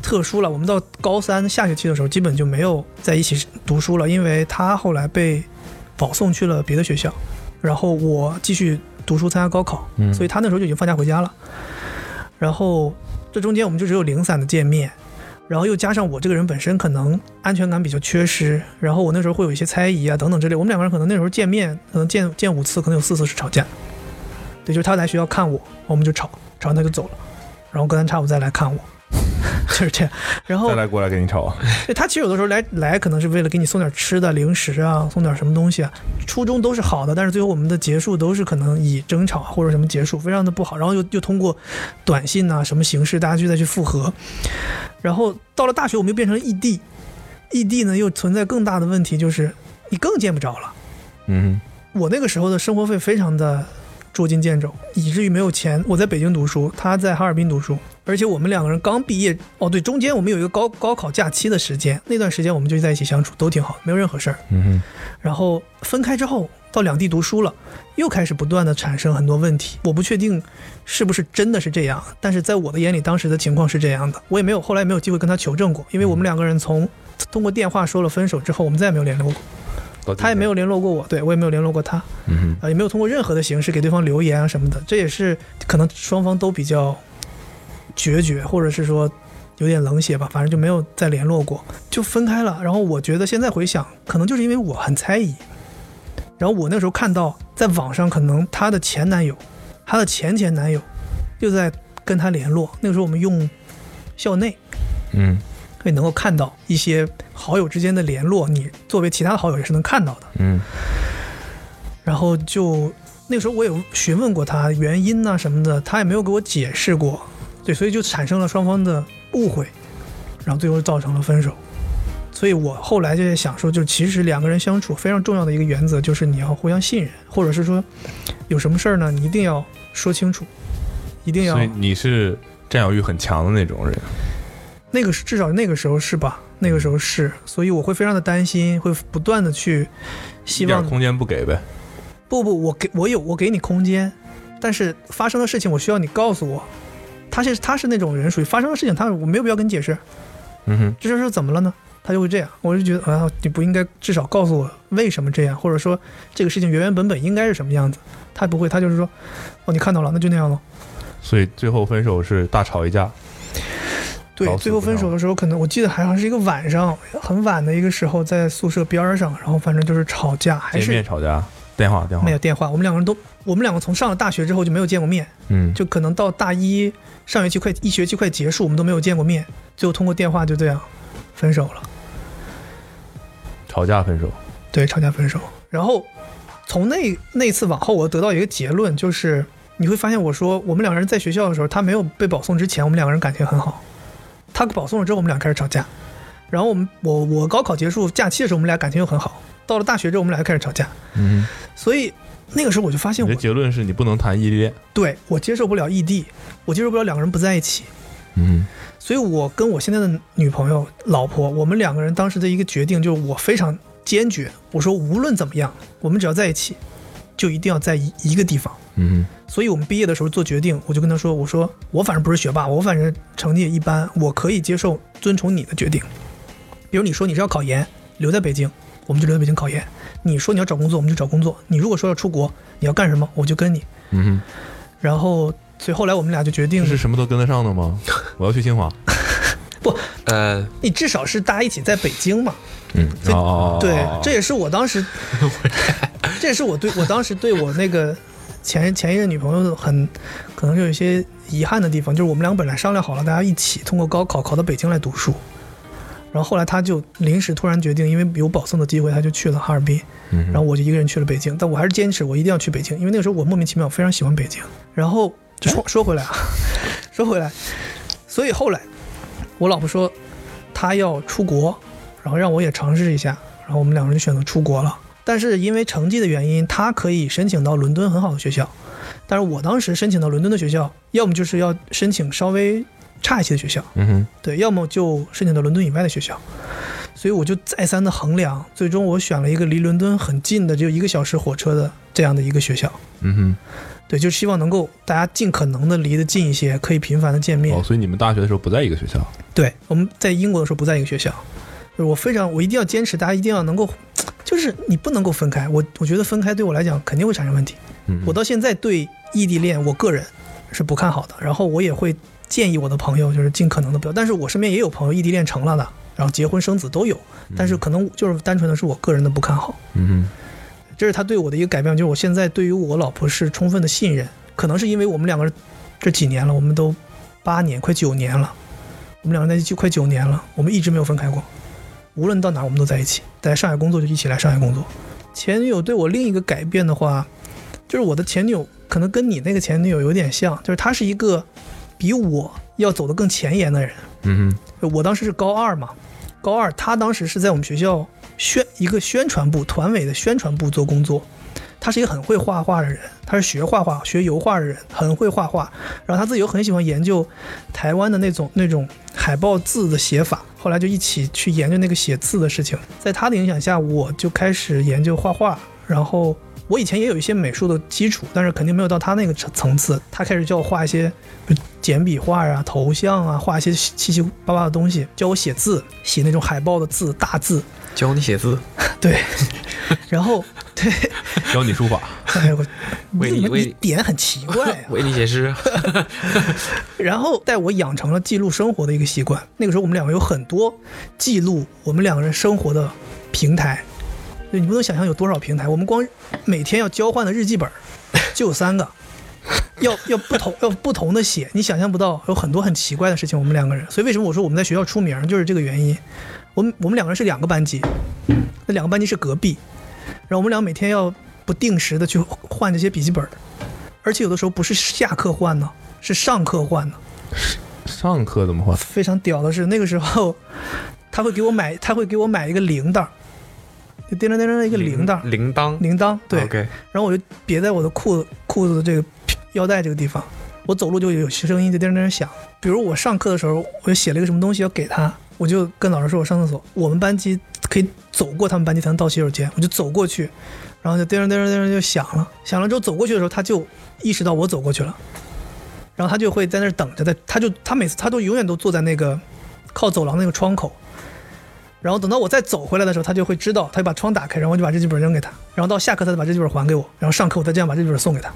特殊了。我们到高三下学期的时候，基本就没有在一起读书了，因为他后来被保送去了别的学校。然后我继续读书参加高考，嗯所以他那时候就已经放假回家了。然后这中间我们就只有零散的见面，然后又加上我这个人本身可能安全感比较缺失，然后我那时候会有一些猜疑啊等等之类。我们两个人可能那时候见面，可能见见五次，可能有四次是吵架。对，就是他来学校看我，我们就吵，吵完他就走了，然后隔三差五再来看我，就是这样。然后再来过来给你吵。对他其实有的时候来来可能是为了给你送点吃的、零食啊，送点什么东西啊，初衷都是好的，但是最后我们的结束都是可能以争吵或者什么结束，非常的不好。然后又又通过短信啊、什么形式，大家就再去复合。然后到了大学，我们又变成异地，异地呢又存在更大的问题，就是你更见不着了。嗯我那个时候的生活费非常的捉襟见肘，以至于没有钱。我在北京读书，他在哈尔滨读书，而且我们两个人刚毕业，哦对，中间我们有一个高高考假期的时间，那段时间我们就在一起相处，都挺好，没有任何事儿。嗯，然后分开之后，到两地读书了，又开始不断的产生很多问题。我不确定是不是真的是这样，但是在我的眼里，当时的情况是这样的。我也没有后来没有机会跟他求证过，因为我们两个人从通过电话说了分手之后，我们再也没有联络过，他也没有。联络过我，对我也没有联络过他。啊，也没有通过任何的形式给对方留言啊什么的，这也是可能双方都比较决绝，或者是说有点冷血吧，反正就没有再联络过，就分开了。然后我觉得现在回想，可能就是因为我很猜疑，然后我那时候看到在网上，可能她的前男友，她的前前男友又在跟她联络，那个时候我们用校内。嗯会能够看到一些好友之间的联络，你作为其他的好友也是能看到的。嗯然后就那个时候我有询问过他原因呐、什么的，他也没有给我解释过，对，所以就产生了双方的误会，然后最后造成了分手。所以我后来就在想说，就其实两个人相处非常重要的一个原则就是你要互相信任，或者是说有什么事儿呢，你一定要说清楚，一定要所以你是占有欲很强的那种人。那个是至少那个时候是吧？那个时候是，所以我会非常的担心，会不断的去希望空间不给呗。不不，我给我有我给你空间，但是发生的事情我需要你告诉我。他是他是那种人，属于发生的事情，他我没有必要跟你解释。嗯哼，这事是怎么了呢？他就会这样。我就觉得啊，你不应该至少告诉我为什么这样，或者说这个事情原原本本应该是什么样子。他不会，他就是说，哦，你看到了，那就那样咯。所以最后分手是大吵一架。对最后分手的时候，可能我记得好像是一个晚上，很晚的一个时候，在宿舍边儿上，然后反正就是吵架，还见面是吵架，电话电话没。有电话。我们两个人都，我们两个从上了大学之后就没有见过面，嗯，就可能到大一上学期快一学期快结束，我们都没有见过面，最后通过电话就这样分手了。吵架分手。对，吵架分手。然后从那那次往后，我得到一个结论，就是你会发现，我说我们两个人在学校的时候，他没有被保送之前，我们两个人感情很好。他保送了之后，我们俩开始吵架。然后我们我我高考结束假期的时候，我们俩感情又很好。到了大学之后，我们俩又开始吵架。嗯所以那个时候我就发现我的结论是你不能谈异地恋。对我接受不了异地，我接受不了两个人不在一起。嗯所以我跟我现在的女朋友、老婆，我们两个人当时的一个决定就是我非常坚决，我说无论怎么样，我们只要在一起，就一定要在一一个地方。嗯所以我们毕业的时候做决定，我就跟他说：“我说我反正不是学霸，我反正成绩也一般，我可以接受遵从你的决定。比如你说你是要考研，留在北京，我们就留在北京考研；你说你要找工作，我们就找工作；你如果说要出国，你要干什么，我就跟你。嗯然后，所以后来我们俩就决，定这是什么都跟得上的吗？我要去清华。不呃，你至少是大家一起在北京嘛。嗯，哦对哦，这也是我当时，这也是我对我当时对我那个前前一任女朋友很可能就有一些遗憾的地方，就是我们俩本来商量好了，大家一起通过高考考到北京来读书，然后后来他就临时突然决定，因为有保送的机会，他就去了哈尔滨，然后我就一个人去了北京，但我还是坚持我一定要去北京，因为那个时候我莫名其妙非常喜欢北京。然后就说说回来啊，说回来，所以后来我老婆说她要出国，然后让我也尝试一下，然后我们两个人就选择出国了。但是因为成绩的原因，他可以申请到伦敦很好的学校，但是我当时申请到伦敦的学校，要么就是要申请稍微差一些的学校，嗯哼，对，要么就申请到伦敦以外的学校，所以我就再三的衡量，最终我选了一个离伦敦很近的，只有一个小时火车的这样的一个学校。嗯哼对，就希望能够大家尽可能的离得近一些，可以频繁的见，面。哦，所以你们大学的时候不在一个学校。对，我们在英国的时候不在一个学校，就是我非常我一定要坚持，大家一定要能够，就是你不能够分开。我我觉得分开对我来讲肯定会产生问题。嗯，我到现在对异地恋，我个人是不看好的。然后我也会建议我的朋友，就是尽可能的不要。但是我身边也有朋友异地恋成了的，然后结婚生子都有，但是可能就是单纯的是我个人的不看好。嗯这是他对我的一个改变，就是我现在对于我老婆是充分的信任。可能是因为我们两个人这几年了，我们都八年快九年了，我们两个人在一起快九年了，我们一直没有分开过。无论到哪，我们都在一起。在上海工作就一起来上海工作。前女友对我另一个改变的话，就是我的前女友可能跟你那个前女友有点像，就是她是一个比我要走得更前沿的人。嗯哼，我当时是高二嘛，高二，他当时是在我们学校宣一个宣传部团委的宣传部做工作。他是一个很会画画的人，他是学画画、学油画的人，很会画画。然后他自己又很喜欢研究台湾的那种那种海报字的写法，后来就一起去研究那个写字的事情。在他的影响下，我就开始研究画画。然后我以前也有一些美术的基础，但是肯定没有到他那个层层次。他开始教我画一些简笔画啊、头像啊，画一些七七八八的东西，教我写字，写那种海报的字、大字。教你写字，对，然后 对，教你书法。哎呦我，为你为你点很奇怪啊？为你写诗。然后带我养成了记录生活的一个习惯。那个时候我们两个有很多记录我们两个人生活的平台，就你不能想象有多少平台。我们光每天要交换的日记本就有三个，要要不同要不同的写，你想象不到有很多很奇怪的事情。我们两个人，所以为什么我说我们在学校出名，就是这个原因。我们我们两个人是两个班级，那两个班级是隔壁，然后我们俩每天要不定时的去换这些笔记本，而且有的时候不是下课换呢，是上课换呢。上课怎么换？非常屌的是，那个时候他会给我买，他会给我买一个铃铛，就叮当叮当的一个铃铛，铃铛，铃铛对。，OK，然后我就别在我的裤子裤子的这个腰带这个地方，我走路就有声音就叮当叮当响。比如我上课的时候，我就写了一个什么东西要给他，我就跟老师说我上厕所，我们班级可以走过他们班级才能到洗手间，我就走过去，然后就叮当叮当叮当就响了，响了之后走过去的时候，他就意识到我走过去了，然后他就会在那儿等着，在他就他每次他都永远都坐在那个靠走廊那个窗口。然后等到我再走回来的时候，他就会知道，他就把窗打开，然后我就把日记本扔给他，然后到下课他再把日记本还给我，然后上课我再这样把日记本送给他。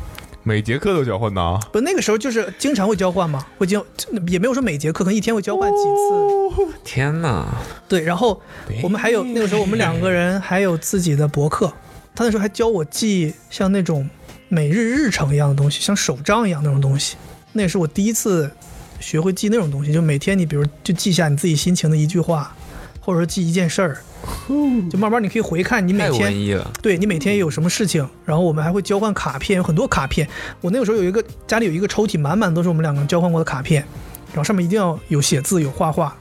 每节课都交换呢？不，那个时候就是经常会交换嘛，会交也没有说每节课，可能一天会交换几次。天哪！对，然后我们还有那个时候我们两个人还有自己的博客，他那时候还教我记像那种每日日程一样的东西，像手账一样那种东西。那也是我第一次学会记那种东西，就每天你比如就记下你自己心情的一句话，或者说记一件事儿，就慢慢你可以回看你每天。对你每天有什么事情，然后我们还会交换卡片，有很多卡片。我那个时候有一个家里有一个抽屉，满满都是我们两个人交换过的卡片，然后上面一定要有写字，有画画，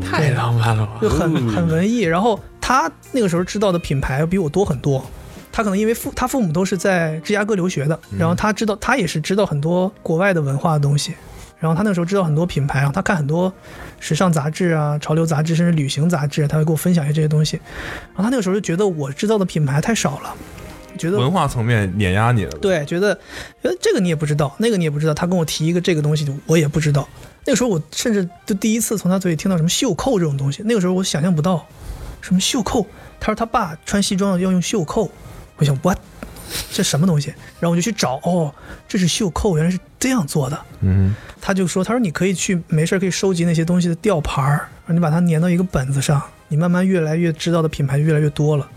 太浪漫了吧！就很很文艺。然后他那个时候知道的品牌比我多很多，他可能因为父他父母都是在芝加哥留学的，然后他知道他也是知道很多国外的文化的东西。然后他那个时候知道很多品牌，然后他看很多时尚杂志啊、潮流杂志，甚至旅行杂志，他会给我分享一些这些东西。然后他那个时候就觉得我知道的品牌太少了，觉得文化层面碾压你了。对，觉得觉得这个你也不知道，那个你也不知道。他跟我提一个这个东西，我也不知道。那个时候我甚至就第一次从他嘴里听到什么袖扣这种东西，那个时候我想象不到什么袖扣。他说他爸穿西装要用袖扣，我想 what 这什么东西？然后我就去找，哦，这是袖扣，原来是这样做的。嗯，他就说，他说你可以去没事可以收集那些东西的吊牌儿，你把它粘到一个本子上，你慢慢越来越知道的品牌就越来越多了。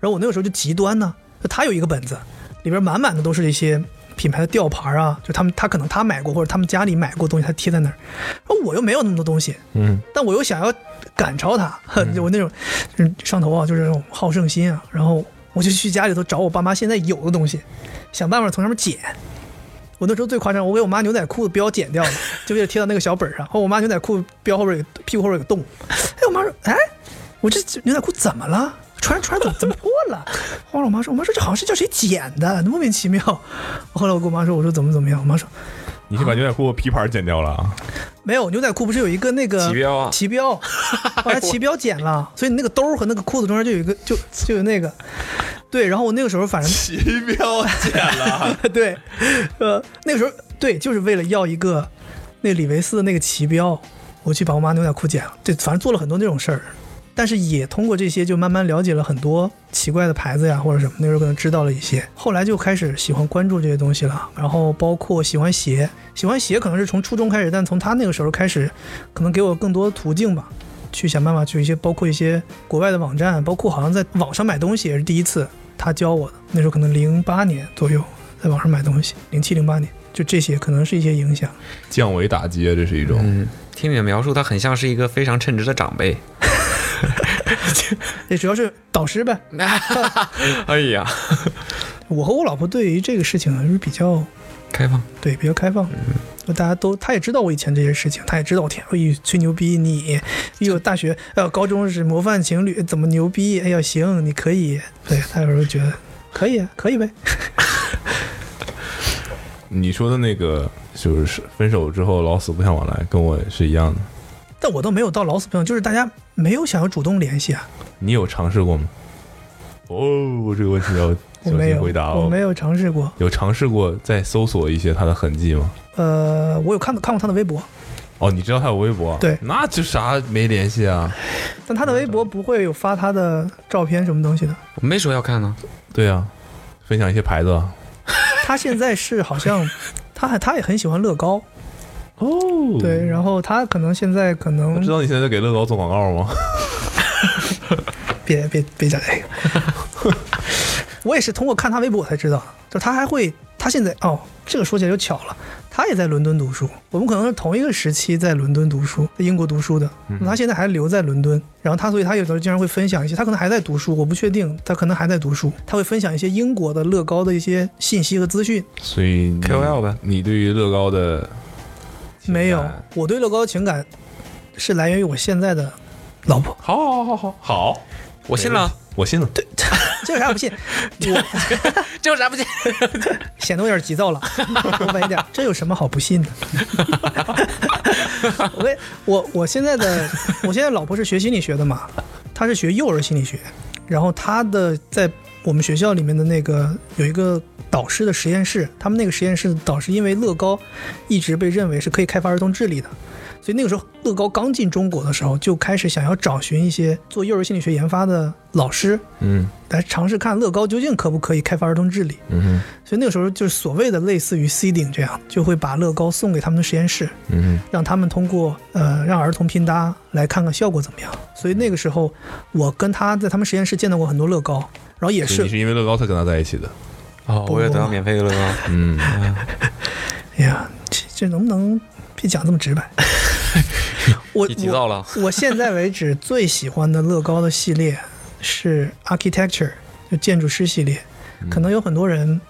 然后我那个时候就极端呢，就他有一个本子，里边满满的都是一些品牌的吊牌啊，就他们他可能他买过或者他们家里买过东西，他贴在那儿。然后我又没有那么多东西，嗯，但我又想要赶超他，就我那种嗯上头啊，就是那种好胜心啊。然后我就去家里头找我爸妈现在有的东西，想办法从上面捡。我那时候最夸张，我给我妈牛仔裤的标剪掉了，就为了贴到那个小本上。后我妈牛仔裤标后边有屁股后边有洞，哎，我妈说，哎，我这牛仔裤怎么了？穿着穿着怎么怎么破了？后来我妈说，我妈说这好像是叫谁剪的，莫名其妙。后来我跟我妈说，我说怎么怎么样？我妈说你是把牛仔裤皮牌剪掉了啊？没有，牛仔裤不是有一个那个旗标啊旗标，后来旗标剪了，所以你那个兜和那个裤子中间就有一个，就就有那个，对。然后我那个时候反正旗标剪了，对，呃，那个时候对，就是为了要一个那李维斯的那个旗标，我去把我妈牛仔裤剪了。对，反正做了很多那种事儿，但是也通过这些就慢慢了解了很多奇怪的牌子呀或者什么，那时候可能知道了一些。后来就开始喜欢关注这些东西了，然后包括喜欢鞋，喜欢鞋可能是从初中开始，但从他那个时候开始，可能给我更多的途径吧。去想办法去一些，包括一些国外的网站，包括好像在网上买东西也是第一次，他教我的。那时候可能零八年左右，在网上买东西，零七零八年，就这些可能是一些影响。降维打击啊，这是一种。嗯，听你的描述，他很像是一个非常称职的长辈。也主要是导师呗。哎呀，我和我老婆对于这个事情还是比较开放，对比较开放，嗯大家都他也知道我以前这些事情，他也知道我天，哎呦吹牛逼你，哎呦大学呃高中是模范情侣，怎么牛逼？哎呀行，你可以，对他有时候觉得可以啊，可以呗。你说的那个就是分手之后老死不相往来，跟我是一样的。但我倒没有到老死不相，就是大家没有想要主动联系啊。你有尝试过吗？哦，这个问题要小心回答哦。我没有尝试过。有尝试过再搜索一些他的痕迹吗？呃，我有看看过他的微博，哦，你知道他有微博？对那就啥没联系啊？但他的微博不会有发他的照片什么东西的。我没说要看呢。对啊，分享一些牌子啊。他现在是好像，他还他也很喜欢乐高，哦，对，然后他可能现在可能知道你现在在给乐高做广告吗？别别别讲这个，我也是通过看他微博我才知道的，就他还会，他现在哦，这个说起来就巧了，他也在伦敦读书，我们可能是同一个时期在伦敦读书，在英国读书的，那他现在还留在伦敦，然后他所以他有时候经常会分享一些，他可能还在读书，我不确定，他可能还在读书，他会分享一些英国的乐高的一些信息和资讯。所以 KOL 呗你对于乐高的没有，我对乐高的情感是来源于我现在的老婆，好好好好好，我信了，我信了。对，这有啥不信？我 这有啥不信？显得我有点急躁了，我问一点，这有什么好不信的？我跟我我现在的我现在老婆是学心理学的嘛，她是学幼儿心理学，然后她的在我们学校里面的那个有一个导师的实验室，他们那个实验室的导师因为乐高一直被认为是可以开发儿童智力的，所以那个时候乐高刚进中国的时候，就开始想要找寻一些做幼儿心理学研发的老师，嗯。来尝试看乐高究竟可不可以开发儿童智力。嗯所以那个时候就是所谓的类似于 seeding 这样，就会把乐高送给他们的实验室，嗯让他们通过呃让儿童拼搭来看看效果怎么样。所以那个时候我跟他在他们实验室见到过很多乐高，然后也是，你是，因为乐高才跟他在一起的。哦，我也得到免费的乐高。嗯，哎呀，这这能不能别讲这么直白？我我躁了，我现在为止最喜欢的乐高的系列是 Architecture，就建筑师系列。可能有很多人，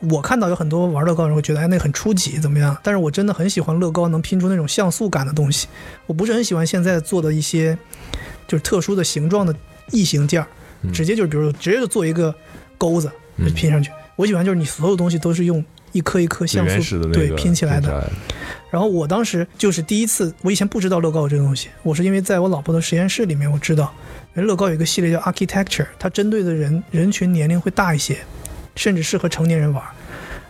我看到有很多玩乐高的人会觉得，哎，那很初级怎么样？但是我真的很喜欢乐高能拼出那种像素感的东西。我不是很喜欢现在做的一些就是特殊的形状的异形件儿，嗯直接就是比如说直接就做一个钩子就嗯拼上去。我喜欢就是你所有东西都是用一颗一颗像素对拼起来的。然后我当时就是第一次，我以前不知道乐高有这个东西，我是因为在我老婆的实验室里面，我知道，人乐高有一个系列叫 Architecture，它针对的人人群年龄会大一些，甚至适合成年人玩。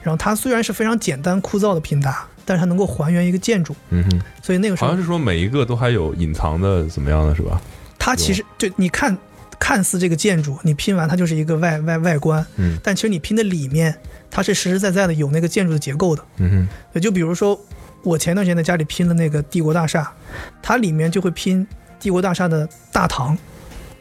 然后它虽然是非常简单枯燥的拼搭，但是它能够还原一个建筑，嗯哼，所以那个时候好像是说每一个都还有隐藏的怎么样的是吧？它其实就你看看似这个建筑，你拼完它就是一个外外外观，嗯但其实你拼的里面，它是实实在在的有那个建筑的结构的。嗯哼对就比如说，我前段时间在家里拼了那个帝国大厦，它里面就会拼帝国大厦的大堂，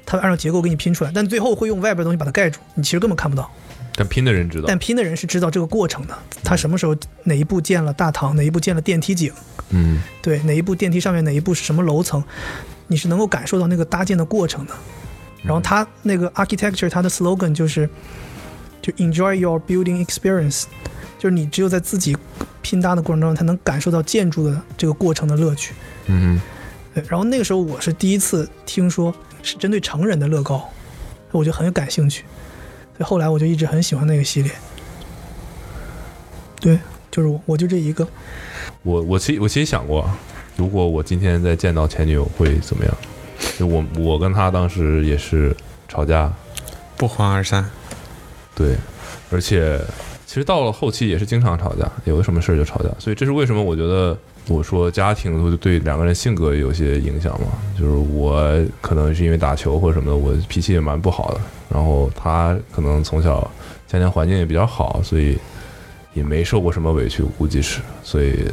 它按照结构给你拼出来，但最后会用外边的东西把它盖住，你其实根本看不到。但拼的人知道。但拼的人是知道这个过程的，他什么时候哪一步建了大堂，哪一步建了电梯井，嗯对，哪一步电梯上面哪一步是什么楼层，你是能够感受到那个搭建的过程的。然后它那个 architecture 它的 slogan 就是就 enjoy your building experience，就是你只有在自己拼搭的过程中，才能感受到建筑的这个过程的乐趣。嗯对，然后那个时候我是第一次听说是针对成人的乐高，我就很感兴趣，所以后来我就一直很喜欢那个系列。对，就是我，我就这一个。我我其实我其实想过，如果我今天再见到前女友会怎么样？就我我跟他当时也是吵架，不欢而散。对，而且其实到了后期也是经常吵架，有个什么事儿就吵架，所以这是为什么我觉得我说家庭会对两个人性格有些影响嘛，就是我可能是因为打球或者什么的，我脾气也蛮不好的，然后他可能从小家庭环境也比较好，所以也没受过什么委屈，估计是，所以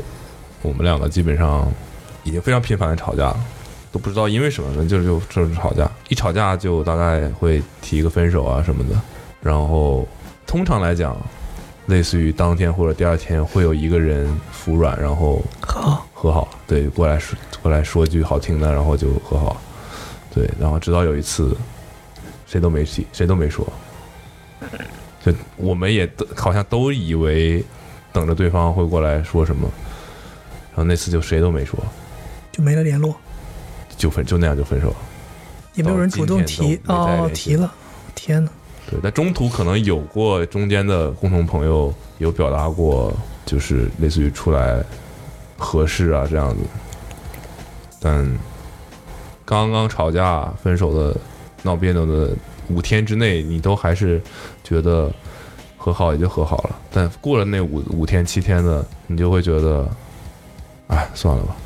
我们两个基本上已经非常频繁的吵架了。都不知道因为什么呢，就就就是吵架，一吵架就大概会提一个分手啊什么的，然后通常来讲，类似于当天或者第二天会有一个人服软，然后好，和好，对，过来说过来说句好听的，然后就和好，对，然后直到有一次，谁都没提，谁都没说，就我们也都好像都以为等着对方会过来说什么，然后那次就谁都没说，就没了联络，就分就那样就分手了。也没有人主动提哦，提了，天哪！对，但中途可能有过中间的共同朋友有表达过，就是类似于出来合适啊这样子，但刚刚吵架分手的闹别扭的五天之内，你都还是觉得和好也就和好了，但过了那五五天七天的，你就会觉得，哎，算了吧，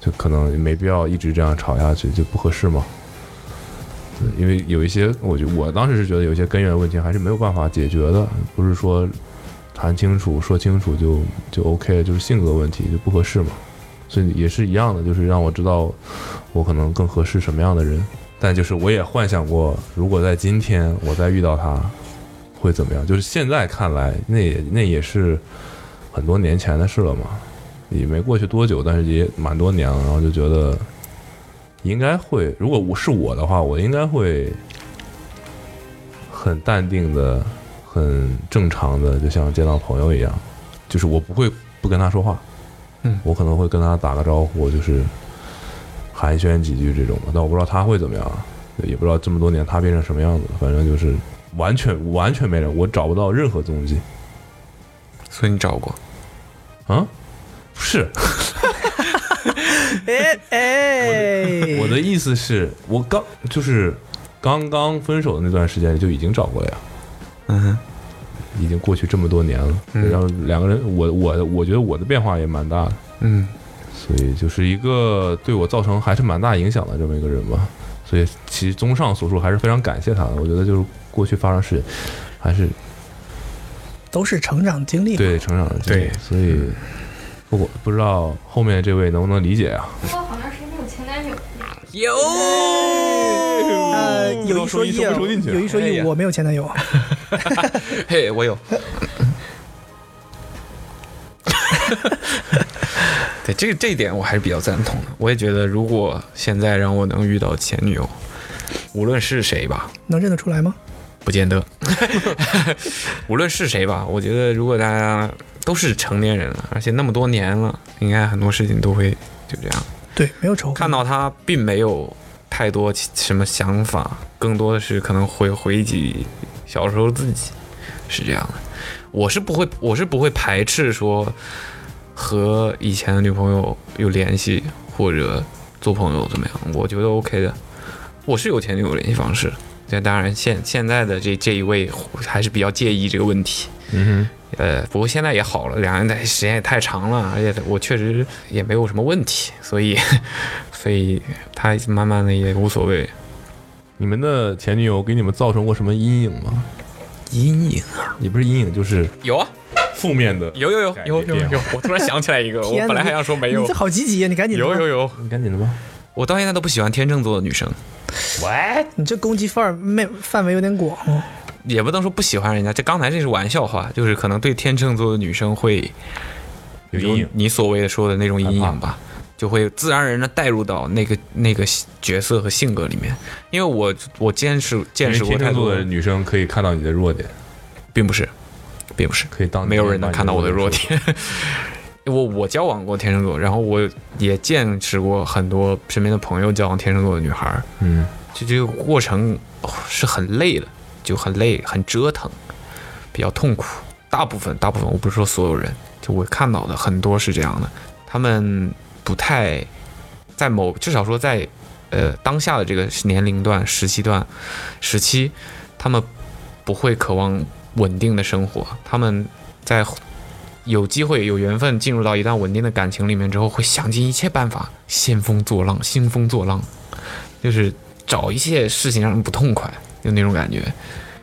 就可能没必要一直这样吵下去，就不合适嘛。对因为有一些，我觉我当时是觉得有些根源问题还是没有办法解决的，不是说谈清楚、说清楚就就 OK，就是性格问题就不合适嘛。所以也是一样的，就是让我知道我可能更合适什么样的人。但就是我也幻想过，如果在今天我再遇到他，会怎么样？就是现在看来，那也那也是很多年前的事了嘛，也没过去多久，但是也蛮多年了。然后就觉得应该会，如果我是我的话，我应该会很淡定的、很正常的，就像见到朋友一样，就是我不会不跟他说话，嗯我可能会跟他打个招呼，就是寒暄几句这种的，但我不知道他会怎么样啊，也不知道这么多年他变成什么样子，反正就是完全完全没人，我找不到任何踪迹所以你找过？啊，不是。哎哎，我的意思是我刚就是刚刚分手的那段时间就已经找过了呀，嗯哼，已经过去这么多年了。嗯然后两个人，我我我觉得我的变化也蛮大的。嗯，所以就是一个对我造成还是蛮大影响的这么一个人吧。所以其实综上所述，还是非常感谢他的。我觉得就是过去发生事，还是都是成长经历。对成长的经历。所以不过不知道后面这位能不能理解啊？不过好长时间没有前男友。有，呃，有一说一，有一说一，我没有前男友。嘿，我有。对这这一点我还是比较赞同的。我也觉得，如果现在让我能遇到前女友，无论是谁吧，能认得出来吗？不见得。无论是谁吧，我觉得如果大家都是成年人了，而且那么多年了，应该很多事情都会就这样。对，没有仇恨。看到他并没有太多什么想法，更多的是可能会回忆起小时候自己，是这样的。我是不会，我是不会排斥说和以前的女朋友有联系或者做朋友怎么样，我觉得 OK 的。我是有前女友联系方式，但当然现现在的这这一位还是比较介意这个问题。嗯哼呃，不过现在也好了，两人的时间也太长了，而且我确实也没有什么问题，所以，所以他慢慢的也无所谓。你们的前女友给你们造成过什么阴影吗？阴影啊也不是阴影，就是有啊，负面的。有有有有有有，我突然想起来一个，我本来还想说没有你这，好积极呀！你赶紧有有有，你赶紧的吧。我到现在都不喜欢天秤座的女生，喂你这攻击范儿没范围有点广哦。也不能说不喜欢人家，这刚才这是玩笑话，就是可能对天秤座的女生会有阴影你所谓的说的那种阴影吧，就会自然而然的带入到那个那个角色和性格里面。因为我我见识见识过太多天秤座的，女生可以看到你的弱点，并不是，并不是，可以当没有人能看到我的弱点。点。我我交往过天秤座，然后我也见识过很多身边的朋友交往天秤座的女孩儿，嗯，就这个过程哦是很累的，就很累，很折腾，比较痛苦。大部分，大部分，我不是说所有人，就我看到的很多是这样的，他们不太在某，至少说在呃当下的这个年龄段、时期段、时期，他们不会渴望稳定的生活，他们在有机会、有缘分进入到一段稳定的感情里面之后，会想尽一切办法兴风作浪、兴风作浪，就是找一切事情让人不痛快，就那种感觉。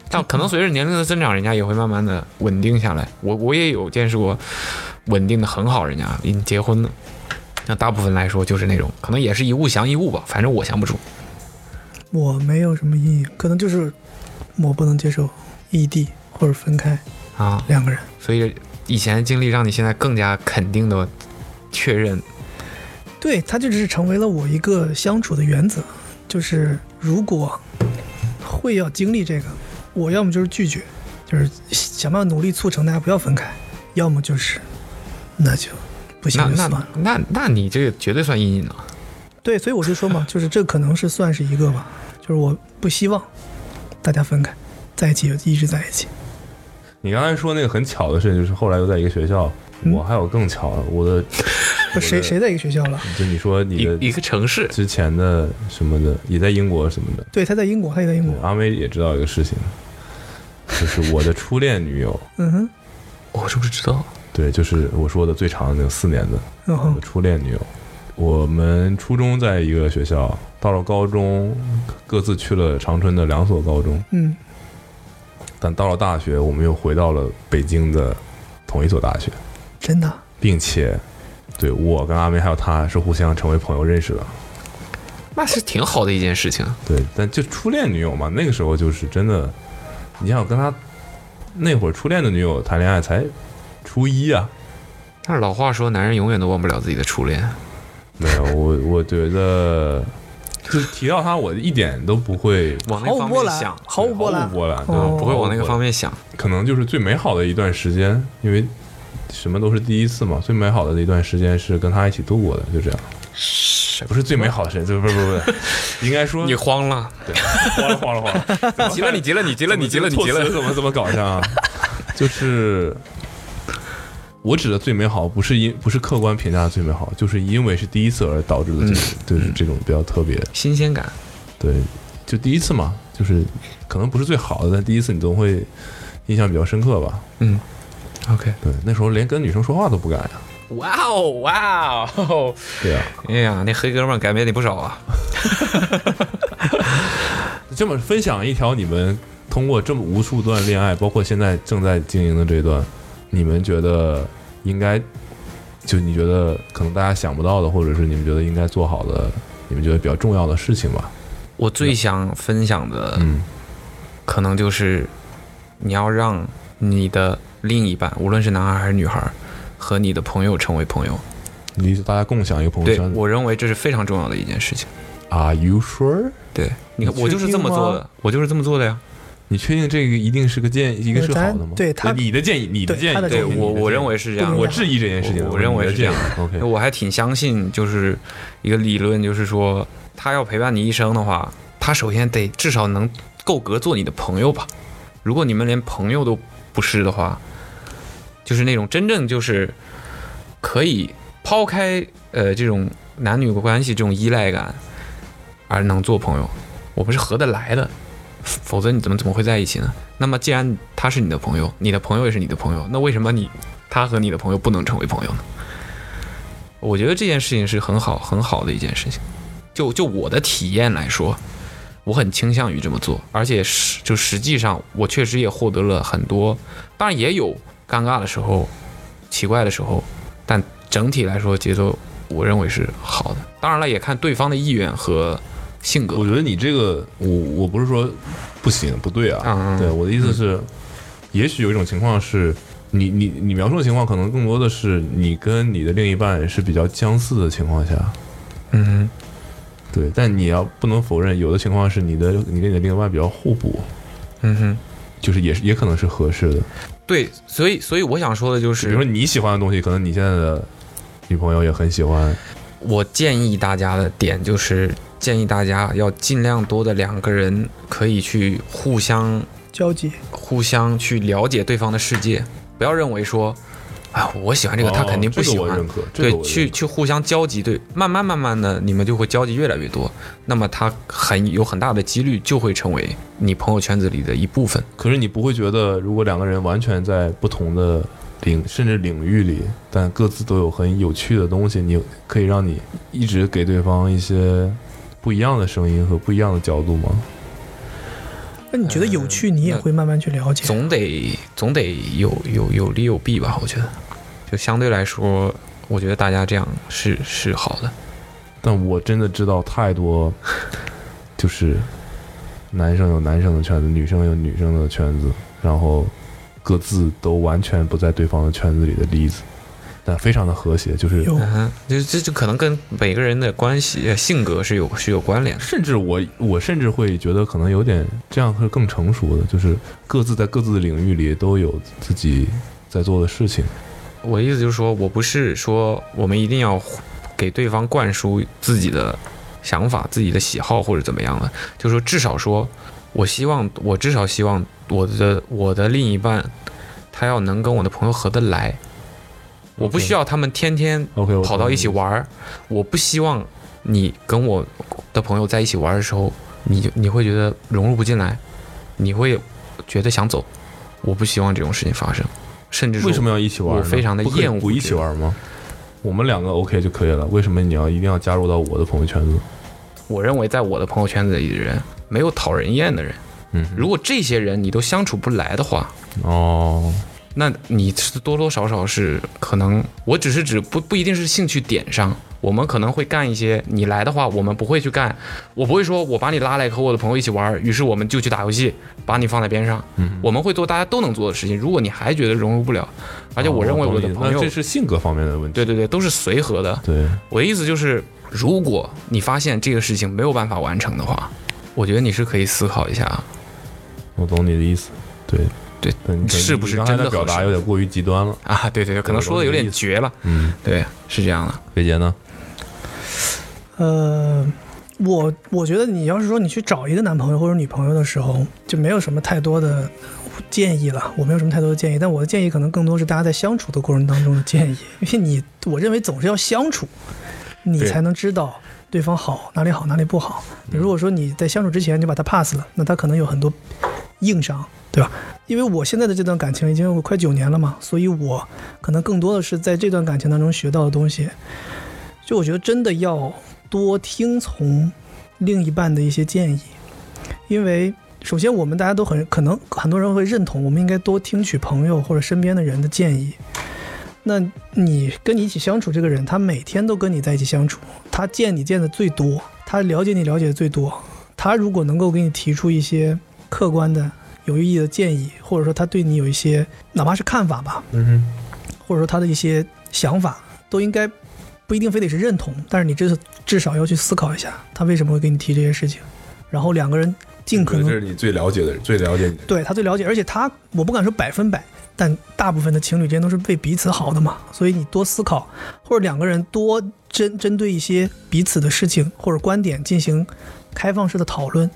但可能随着年龄的增长，人家也会慢慢的稳定下来。我我也有见识过稳定的很好，人家已经结婚了。那大部分来说就是那种，可能也是一物降一物吧，反正我降不住。我没有什么阴影，可能就是我不能接受异地或者分开啊，两个人。所以以前的经历让你现在更加肯定的确认，对，它就只是成为了我一个相处的原则，就是如果会要经历这个，我要么就是拒绝，就是想办法努力促成大家不要分开，要么就是那就不行那那就算了。那那你这个绝对算阴影了。对，所以我就说嘛，就是这可能是算是一个吧，就是我不希望大家分开，在一起就一直在一起。你刚才说那个很巧的事情，就是后来又在一个学校，嗯我还有更巧的，我的不 谁谁在一个学校了？就你说你的一一个城市，之前的什么的，也在英国什么的。对，他在英国，他也在英国。阿威也知道一个事情，就是我的初恋女友，嗯哼，我是不是知道？对，就是我说的最长的那个四年的我的，初恋女友。我们初中在一个学校，到了高中各自去了长春的两所高中，嗯，但到了大学，我们又回到了北京的同一所大学，真的，并且，对我跟阿梅还有他是互相成为朋友认识的。那是挺好的一件事情。对，但就初恋女友嘛，那个时候就是真的，你想跟他那会儿初恋的女友谈恋爱才初一啊，但是老话说，男人永远都忘不了自己的初恋。没有我我觉得，就提到他，我一点都不会往那方面想，，毫无波澜毫无。波澜，不会往那个方面想。可能就是最美好的一段时间，因为什么都是第一次嘛，最美好的一段时间是跟他一起度过的，就这样。不是最美好的时间，就不是不是不是，应该说你慌了，对，慌了慌了慌了，急了，你急了，你急了，你急了，你急了。怎么怎么搞笑啊？就是我指的最美好，不是因不是客观评价的最美好，就是因为是第一次而导致的这种，就是这种比较特别。新鲜感，对，就第一次嘛，就是可能不是最好的，但第一次你总会印象比较深刻吧。嗯，OK，对，那时候连跟女生说话都不敢呀。哇哦哇哦！对啊，哎呀，那黑哥们儿改变你不少啊。这么分享一条你们通过这么无数段恋爱，包括现在正在经营的这段，你们觉得应该，就你觉得可能大家想不到的，或者是你们觉得应该做好的，你们觉得比较重要的事情吧？我最想分享的，嗯可能就是你要让你的另一半，无论是男孩还是女孩，和你的朋友成为朋友。你大家共享一个朋友圈子。我认为这是非常重要的一件事情。Are you sure？对，你看，我就是这么做的，我就是这么做的呀。你确定这个一定是个建一个是好的吗？对他你的建议，你的建议，对我，我认为为是这样。我质疑这件事情，我我认为是这样。OK，我还挺相信，就是一个理论，就是说，他要陪伴你一生的话，他首先得至少能够格做你的朋友吧。如果你们连朋友都不是的话，就是那种真正就是可以抛开呃这种男女关系这种依赖感，而能做朋友，我们是合得来的，否则你怎么怎么会在一起呢？那么既然他是你的朋友，你的朋友也是你的朋友，那为什么你他和你的朋友不能成为朋友呢？我觉得这件事情是很好很好的一件事情。就就我的体验来说，我很倾向于这么做，而且实就实际上我确实也获得了很多，当然也有尴尬的时候、奇怪的时候，但整体来说节奏我认为是好的。当然了，也看对方的意愿和性格。我觉得你这个，我我不是说不行不对啊，对我的意思是，也许有一种情况是。你你你描述的情况可能更多的是你跟你的另一半是比较相似的情况下，嗯哼，对，但你要不能否认，有的情况是你的你跟你的另一半比较互补，嗯哼，就是也是也可能是合适的。对，所以所以我想说的就是，比如说你喜欢的东西，可能你现在的女朋友也很喜欢。我建议大家的点就是，建议大家要尽量多的两个人可以去互相交集，互相去了解对方的世界，不要认为说，啊，我喜欢这个，他肯定不喜欢。哦这个对，去去互相交集，对，慢慢慢慢的，你们就会交集越来越多，那么他很有很大的几率就会成为你朋友圈子里的一部分。可是你不会觉得，如果两个人完全在不同的领甚至领域里，但各自都有很有趣的东西，你可以让你一直给对方一些不一样的声音和不一样的角度吗？那你觉得有趣，你也会慢慢去了解。总得总得有有有利有弊吧，我觉得，就相对来说，我觉得大家这样是是好的。但我真的知道太多，就是男生有男生的圈子，女生有女生的圈子，然后各自都完全不在对方的圈子里的例子，但非常的和谐，就是有嗯哼，就这就可能跟每个人的关系、呃性格是有是有关联的。甚至我我甚至会觉得可能有点这样会更成熟的，就是各自在各自的领域里都有自己在做的事情。我的意思就是说，我不是说我们一定要给对方灌输自己的想法、自己的喜好或者怎么样的，就是说至少说，我希望我至少希望我的我的另一半，他要能跟我的朋友合得来。我不需要他们天天跑到一起玩儿，我不希望你跟我的朋友在一起玩的时候，你就你会觉得融入不进来，你会觉得想走。我不希望这种事情发生，甚至说为什么要一起玩？我非常的厌恶不一起玩吗？我们两个 OK 就可以了，为什么你要一定要加入到我的朋友圈子？我认为在我的朋友圈子里的人没有讨人厌的人。嗯，如果这些人你都相处不来的话，哦，那你是多多少少是可能，我只是指不不一定是兴趣点上，我们可能会干一些你来的话，我们不会去干，我不会说我把你拉来和我的朋友一起玩，于是我们就去打游戏，把你放在边上，嗯，我们会做大家都能做的事情。如果你还觉得融入不了，而且我认为哦我的朋友这，是性格方面的问题。对对对，都是随和的，对，我的意思就是，如果你发现这个事情没有办法完成的话，我觉得你是可以思考一下，我懂你的意思。对对你是不是你刚才的表达有点过于极端了。啊，对对对，可能说的有点绝了，嗯，对，是这样的，飞杰呢？呃，我我觉得你要是说你去找一个男朋友或者女朋友的时候，就没有什么太多的建议了。我没有什么太多的建议，但我的建议可能更多是大家在相处的过程当中的建议，因为你我认为总是要相处，你才能知道对方好哪里好哪里不好。如果说你在相处之前就把他 pass 了，那他可能有很多硬伤，对吧？因为我现在的这段感情已经有快九年了嘛，所以我可能更多的是在这段感情当中学到的东西。就我觉得真的要多听从另一半的一些建议，因为首先我们大家都很可能很多人会认同，我们应该多听取朋友或者身边的人的建议。那你跟你一起相处这个人，他每天都跟你在一起相处，他见你见的最多，他了解你了解的最多。他如果能够给你提出一些客观的、有意义的建议，或者说他对你有一些哪怕是看法吧，嗯或者说他的一些想法，都应该不一定非得是认同，但是你至至少要去思考一下，他为什么会给你提这些事情，然后两个人尽可能这是你最了解的人，最了解你的人。对他最了解，而且他我不敢说百分百，但大部分的情侣之间都是为彼此好的嘛，所以你多思考，或者两个人多针针对一些彼此的事情或者观点进行开放式的讨论，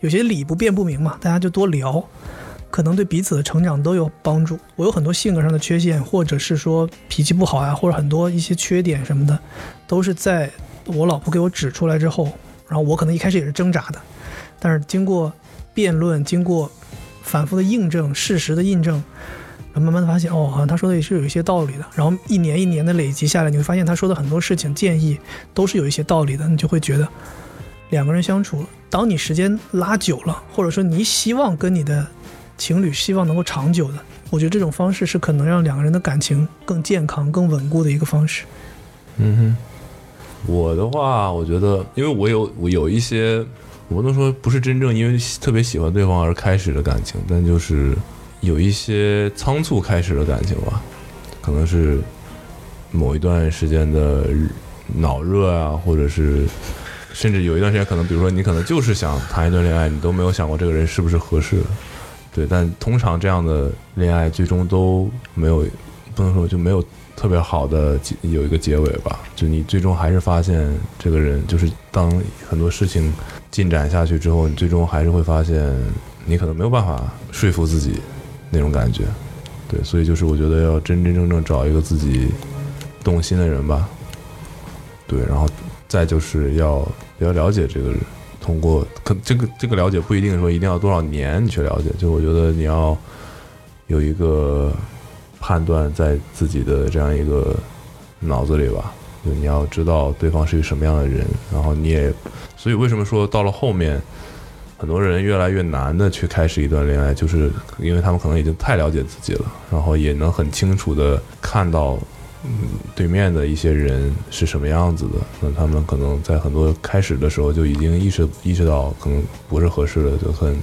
有些理不辩不明嘛，大家就多聊，可能对彼此的成长都有帮助。我有很多性格上的缺陷，或者是说脾气不好呀、或者很多一些缺点什么的，都是在我老婆给我指出来之后，然后我可能一开始也是挣扎的，但是经过辩论，经过反复的印证、事实的印证，然后慢慢的发现，哦，好像他说的也是有一些道理的。然后一年一年的累积下来，你会发现他说的很多事情、建议都是有一些道理的，你就会觉得两个人相处，当你时间拉久了，或者说你希望跟你的情侣希望能够长久的，我觉得这种方式是可能让两个人的感情更健康、更稳固的一个方式。嗯哼，我的话，我觉得，因为我有我有一些，我不能说不是真正因为特别喜欢对方而开始的感情，但就是有一些仓促开始的感情吧，可能是某一段时间的脑热啊，或者是甚至有一段时间，可能比如说你可能就是想谈一段恋爱，你都没有想过这个人是不是合适。的，对，但通常这样的恋爱最终都没有，不能说就没有特别好的有一个结尾吧，就你最终还是发现这个人，就是当很多事情进展下去之后，你最终还是会发现你可能没有办法说服自己那种感觉，对，所以就是我觉得要真真正正找一个自己动心的人吧，对，然后再就是要要了解这个人，通过可这个这个了解不一定说一定要多少年你去了解，就我觉得你要有一个判断在自己的这样一个脑子里吧，就你要知道对方是一个什么样的人，然后你也，所以为什么说到了后面，很多人越来越难的去开始一段恋爱，就是因为他们可能已经太了解自己了，然后也能很清楚的看到。嗯，对面的一些人是什么样子的？那他们可能在很多开始的时候就已经意识意识到，可能不是合适的，就很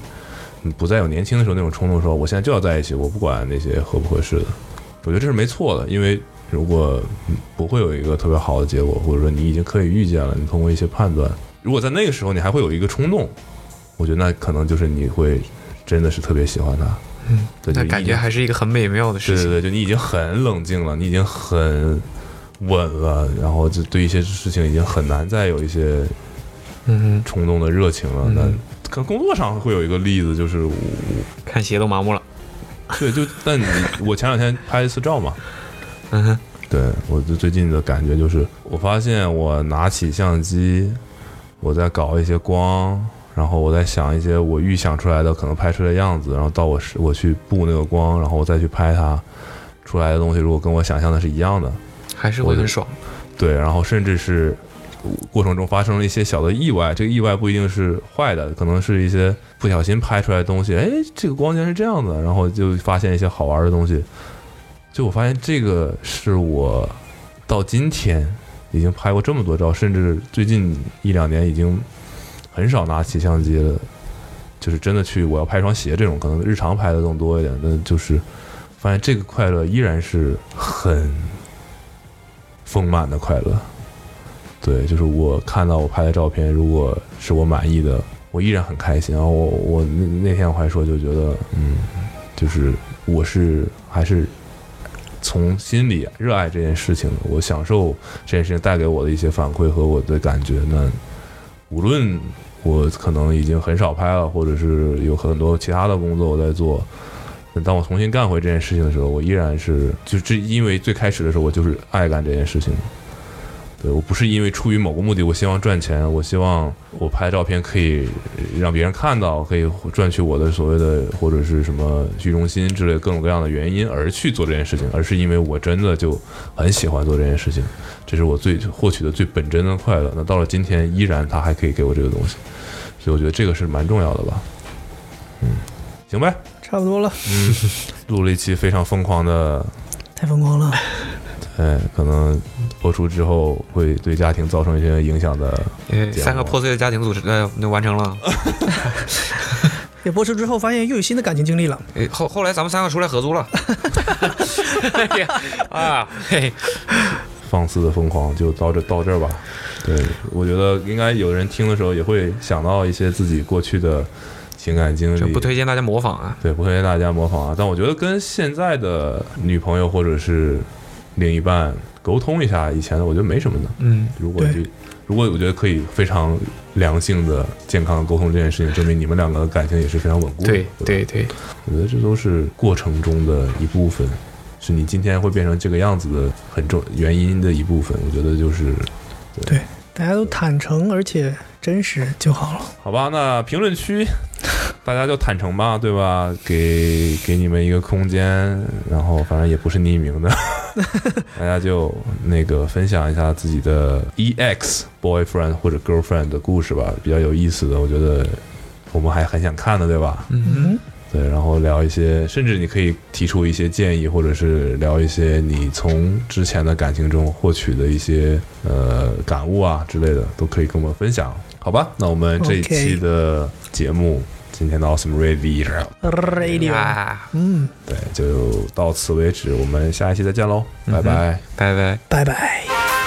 不再有年轻的时候那种冲动，说我现在就要在一起，我不管那些合不合适的。我觉得这是没错的，因为如果不会有一个特别好的结果，或者说你已经可以预见了，你通过一些判断，如果在那个时候你还会有一个冲动，我觉得那可能就是你会真的是特别喜欢他。嗯，对，就那感觉还是一个很美妙的事情。对对对，就你已经很冷静了，你已经很稳了，然后就对一些事情已经很难再有一些嗯冲动的热情了。嗯那可能工作上会有一个例子，就是我，看鞋都麻木了。对，就但你我前两天拍一次照嘛，嗯哼，对我就最近的感觉就是，我发现我拿起相机，我在搞一些光，然后我在想一些我预想出来的可能拍出来的样子，然后到我是我去布那个光，然后我再去拍它出来的东西，如果跟我想象的是一样的，还是会很爽。对，然后甚至是过程中发生了一些小的意外，这个意外不一定是坏的，可能是一些不小心拍出来的东西，哎，这个光竟然是这样的，然后就发现一些好玩的东西。就我发现这个是我到今天已经拍过这么多照，甚至最近一两年已经很少拿起相机了，就是真的去我要拍双鞋这种，可能日常拍的更多一点，但就是发现这个快乐依然是很丰满的快乐。对，就是我看到我拍的照片，如果是我满意的，我依然很开心。然后我我那那天我还说，就觉得嗯，就是我是还是从心里热爱这件事情，我享受这件事情带给我的一些反馈和我的感觉。那无论我可能已经很少拍了，或者是有很多其他的工作我在做。当我重新干回这件事情的时候，我依然是就这，因为最开始的时候我就是爱干这件事情，对我不是因为出于某个目的，我希望赚钱，我希望我拍照片可以让别人看到，可以赚取我的所谓的或者是什么虚荣心之类各种各样的原因而去做这件事情，而是因为我真的就很喜欢做这件事情，这是我最获取的最本真的快乐。那到了今天，依然他还可以给我这个东西，所以我觉得这个是蛮重要的吧。嗯，行呗，差不多了，嗯，录了一期非常疯狂的 太疯狂了。哎，可能播出之后会对家庭造成一些影响的。呃，三个破碎的家庭组织，呃，那完成了。也播出之后，发现又有新的感情经历了。诶后后来咱们三个出来合租了。哎呀啊，嘿，放肆的疯狂就到这到这儿吧。对，我觉得应该有人听的时候也会想到一些自己过去的情感经历。不推荐大家模仿啊。对，不推荐大家模仿啊。但我觉得跟现在的女朋友或者是另一半沟通一下以前的，我觉得没什么的。嗯，如果就如果我觉得可以非常良性的、健康的沟通这件事情，证明你们两个的感情也是非常稳固的。对对对，我觉得这都是过程中的一部分，是你今天会变成这个样子的很重原因的一部分。我觉得就是对，大家都坦诚而且真实就好了。好吧，那评论区 大家就坦诚吧，对吧？给给你们一个空间，然后反正也不是匿名的，大家就那个分享一下自己的 ex boyfriend 或者 girlfriend 的故事吧，比较有意思的，我觉得我们还很想看的，对吧？嗯，对，然后聊一些，甚至你可以提出一些建议，或者是聊一些你从之前的感情中获取的一些呃感悟啊之类的，都可以跟我们分享，好吧？那我们这一期的节目今天的 Awesome Radio，Radio，啊，嗯，对，就到此为止，我们下一期再见喽，拜拜。拜拜。拜拜。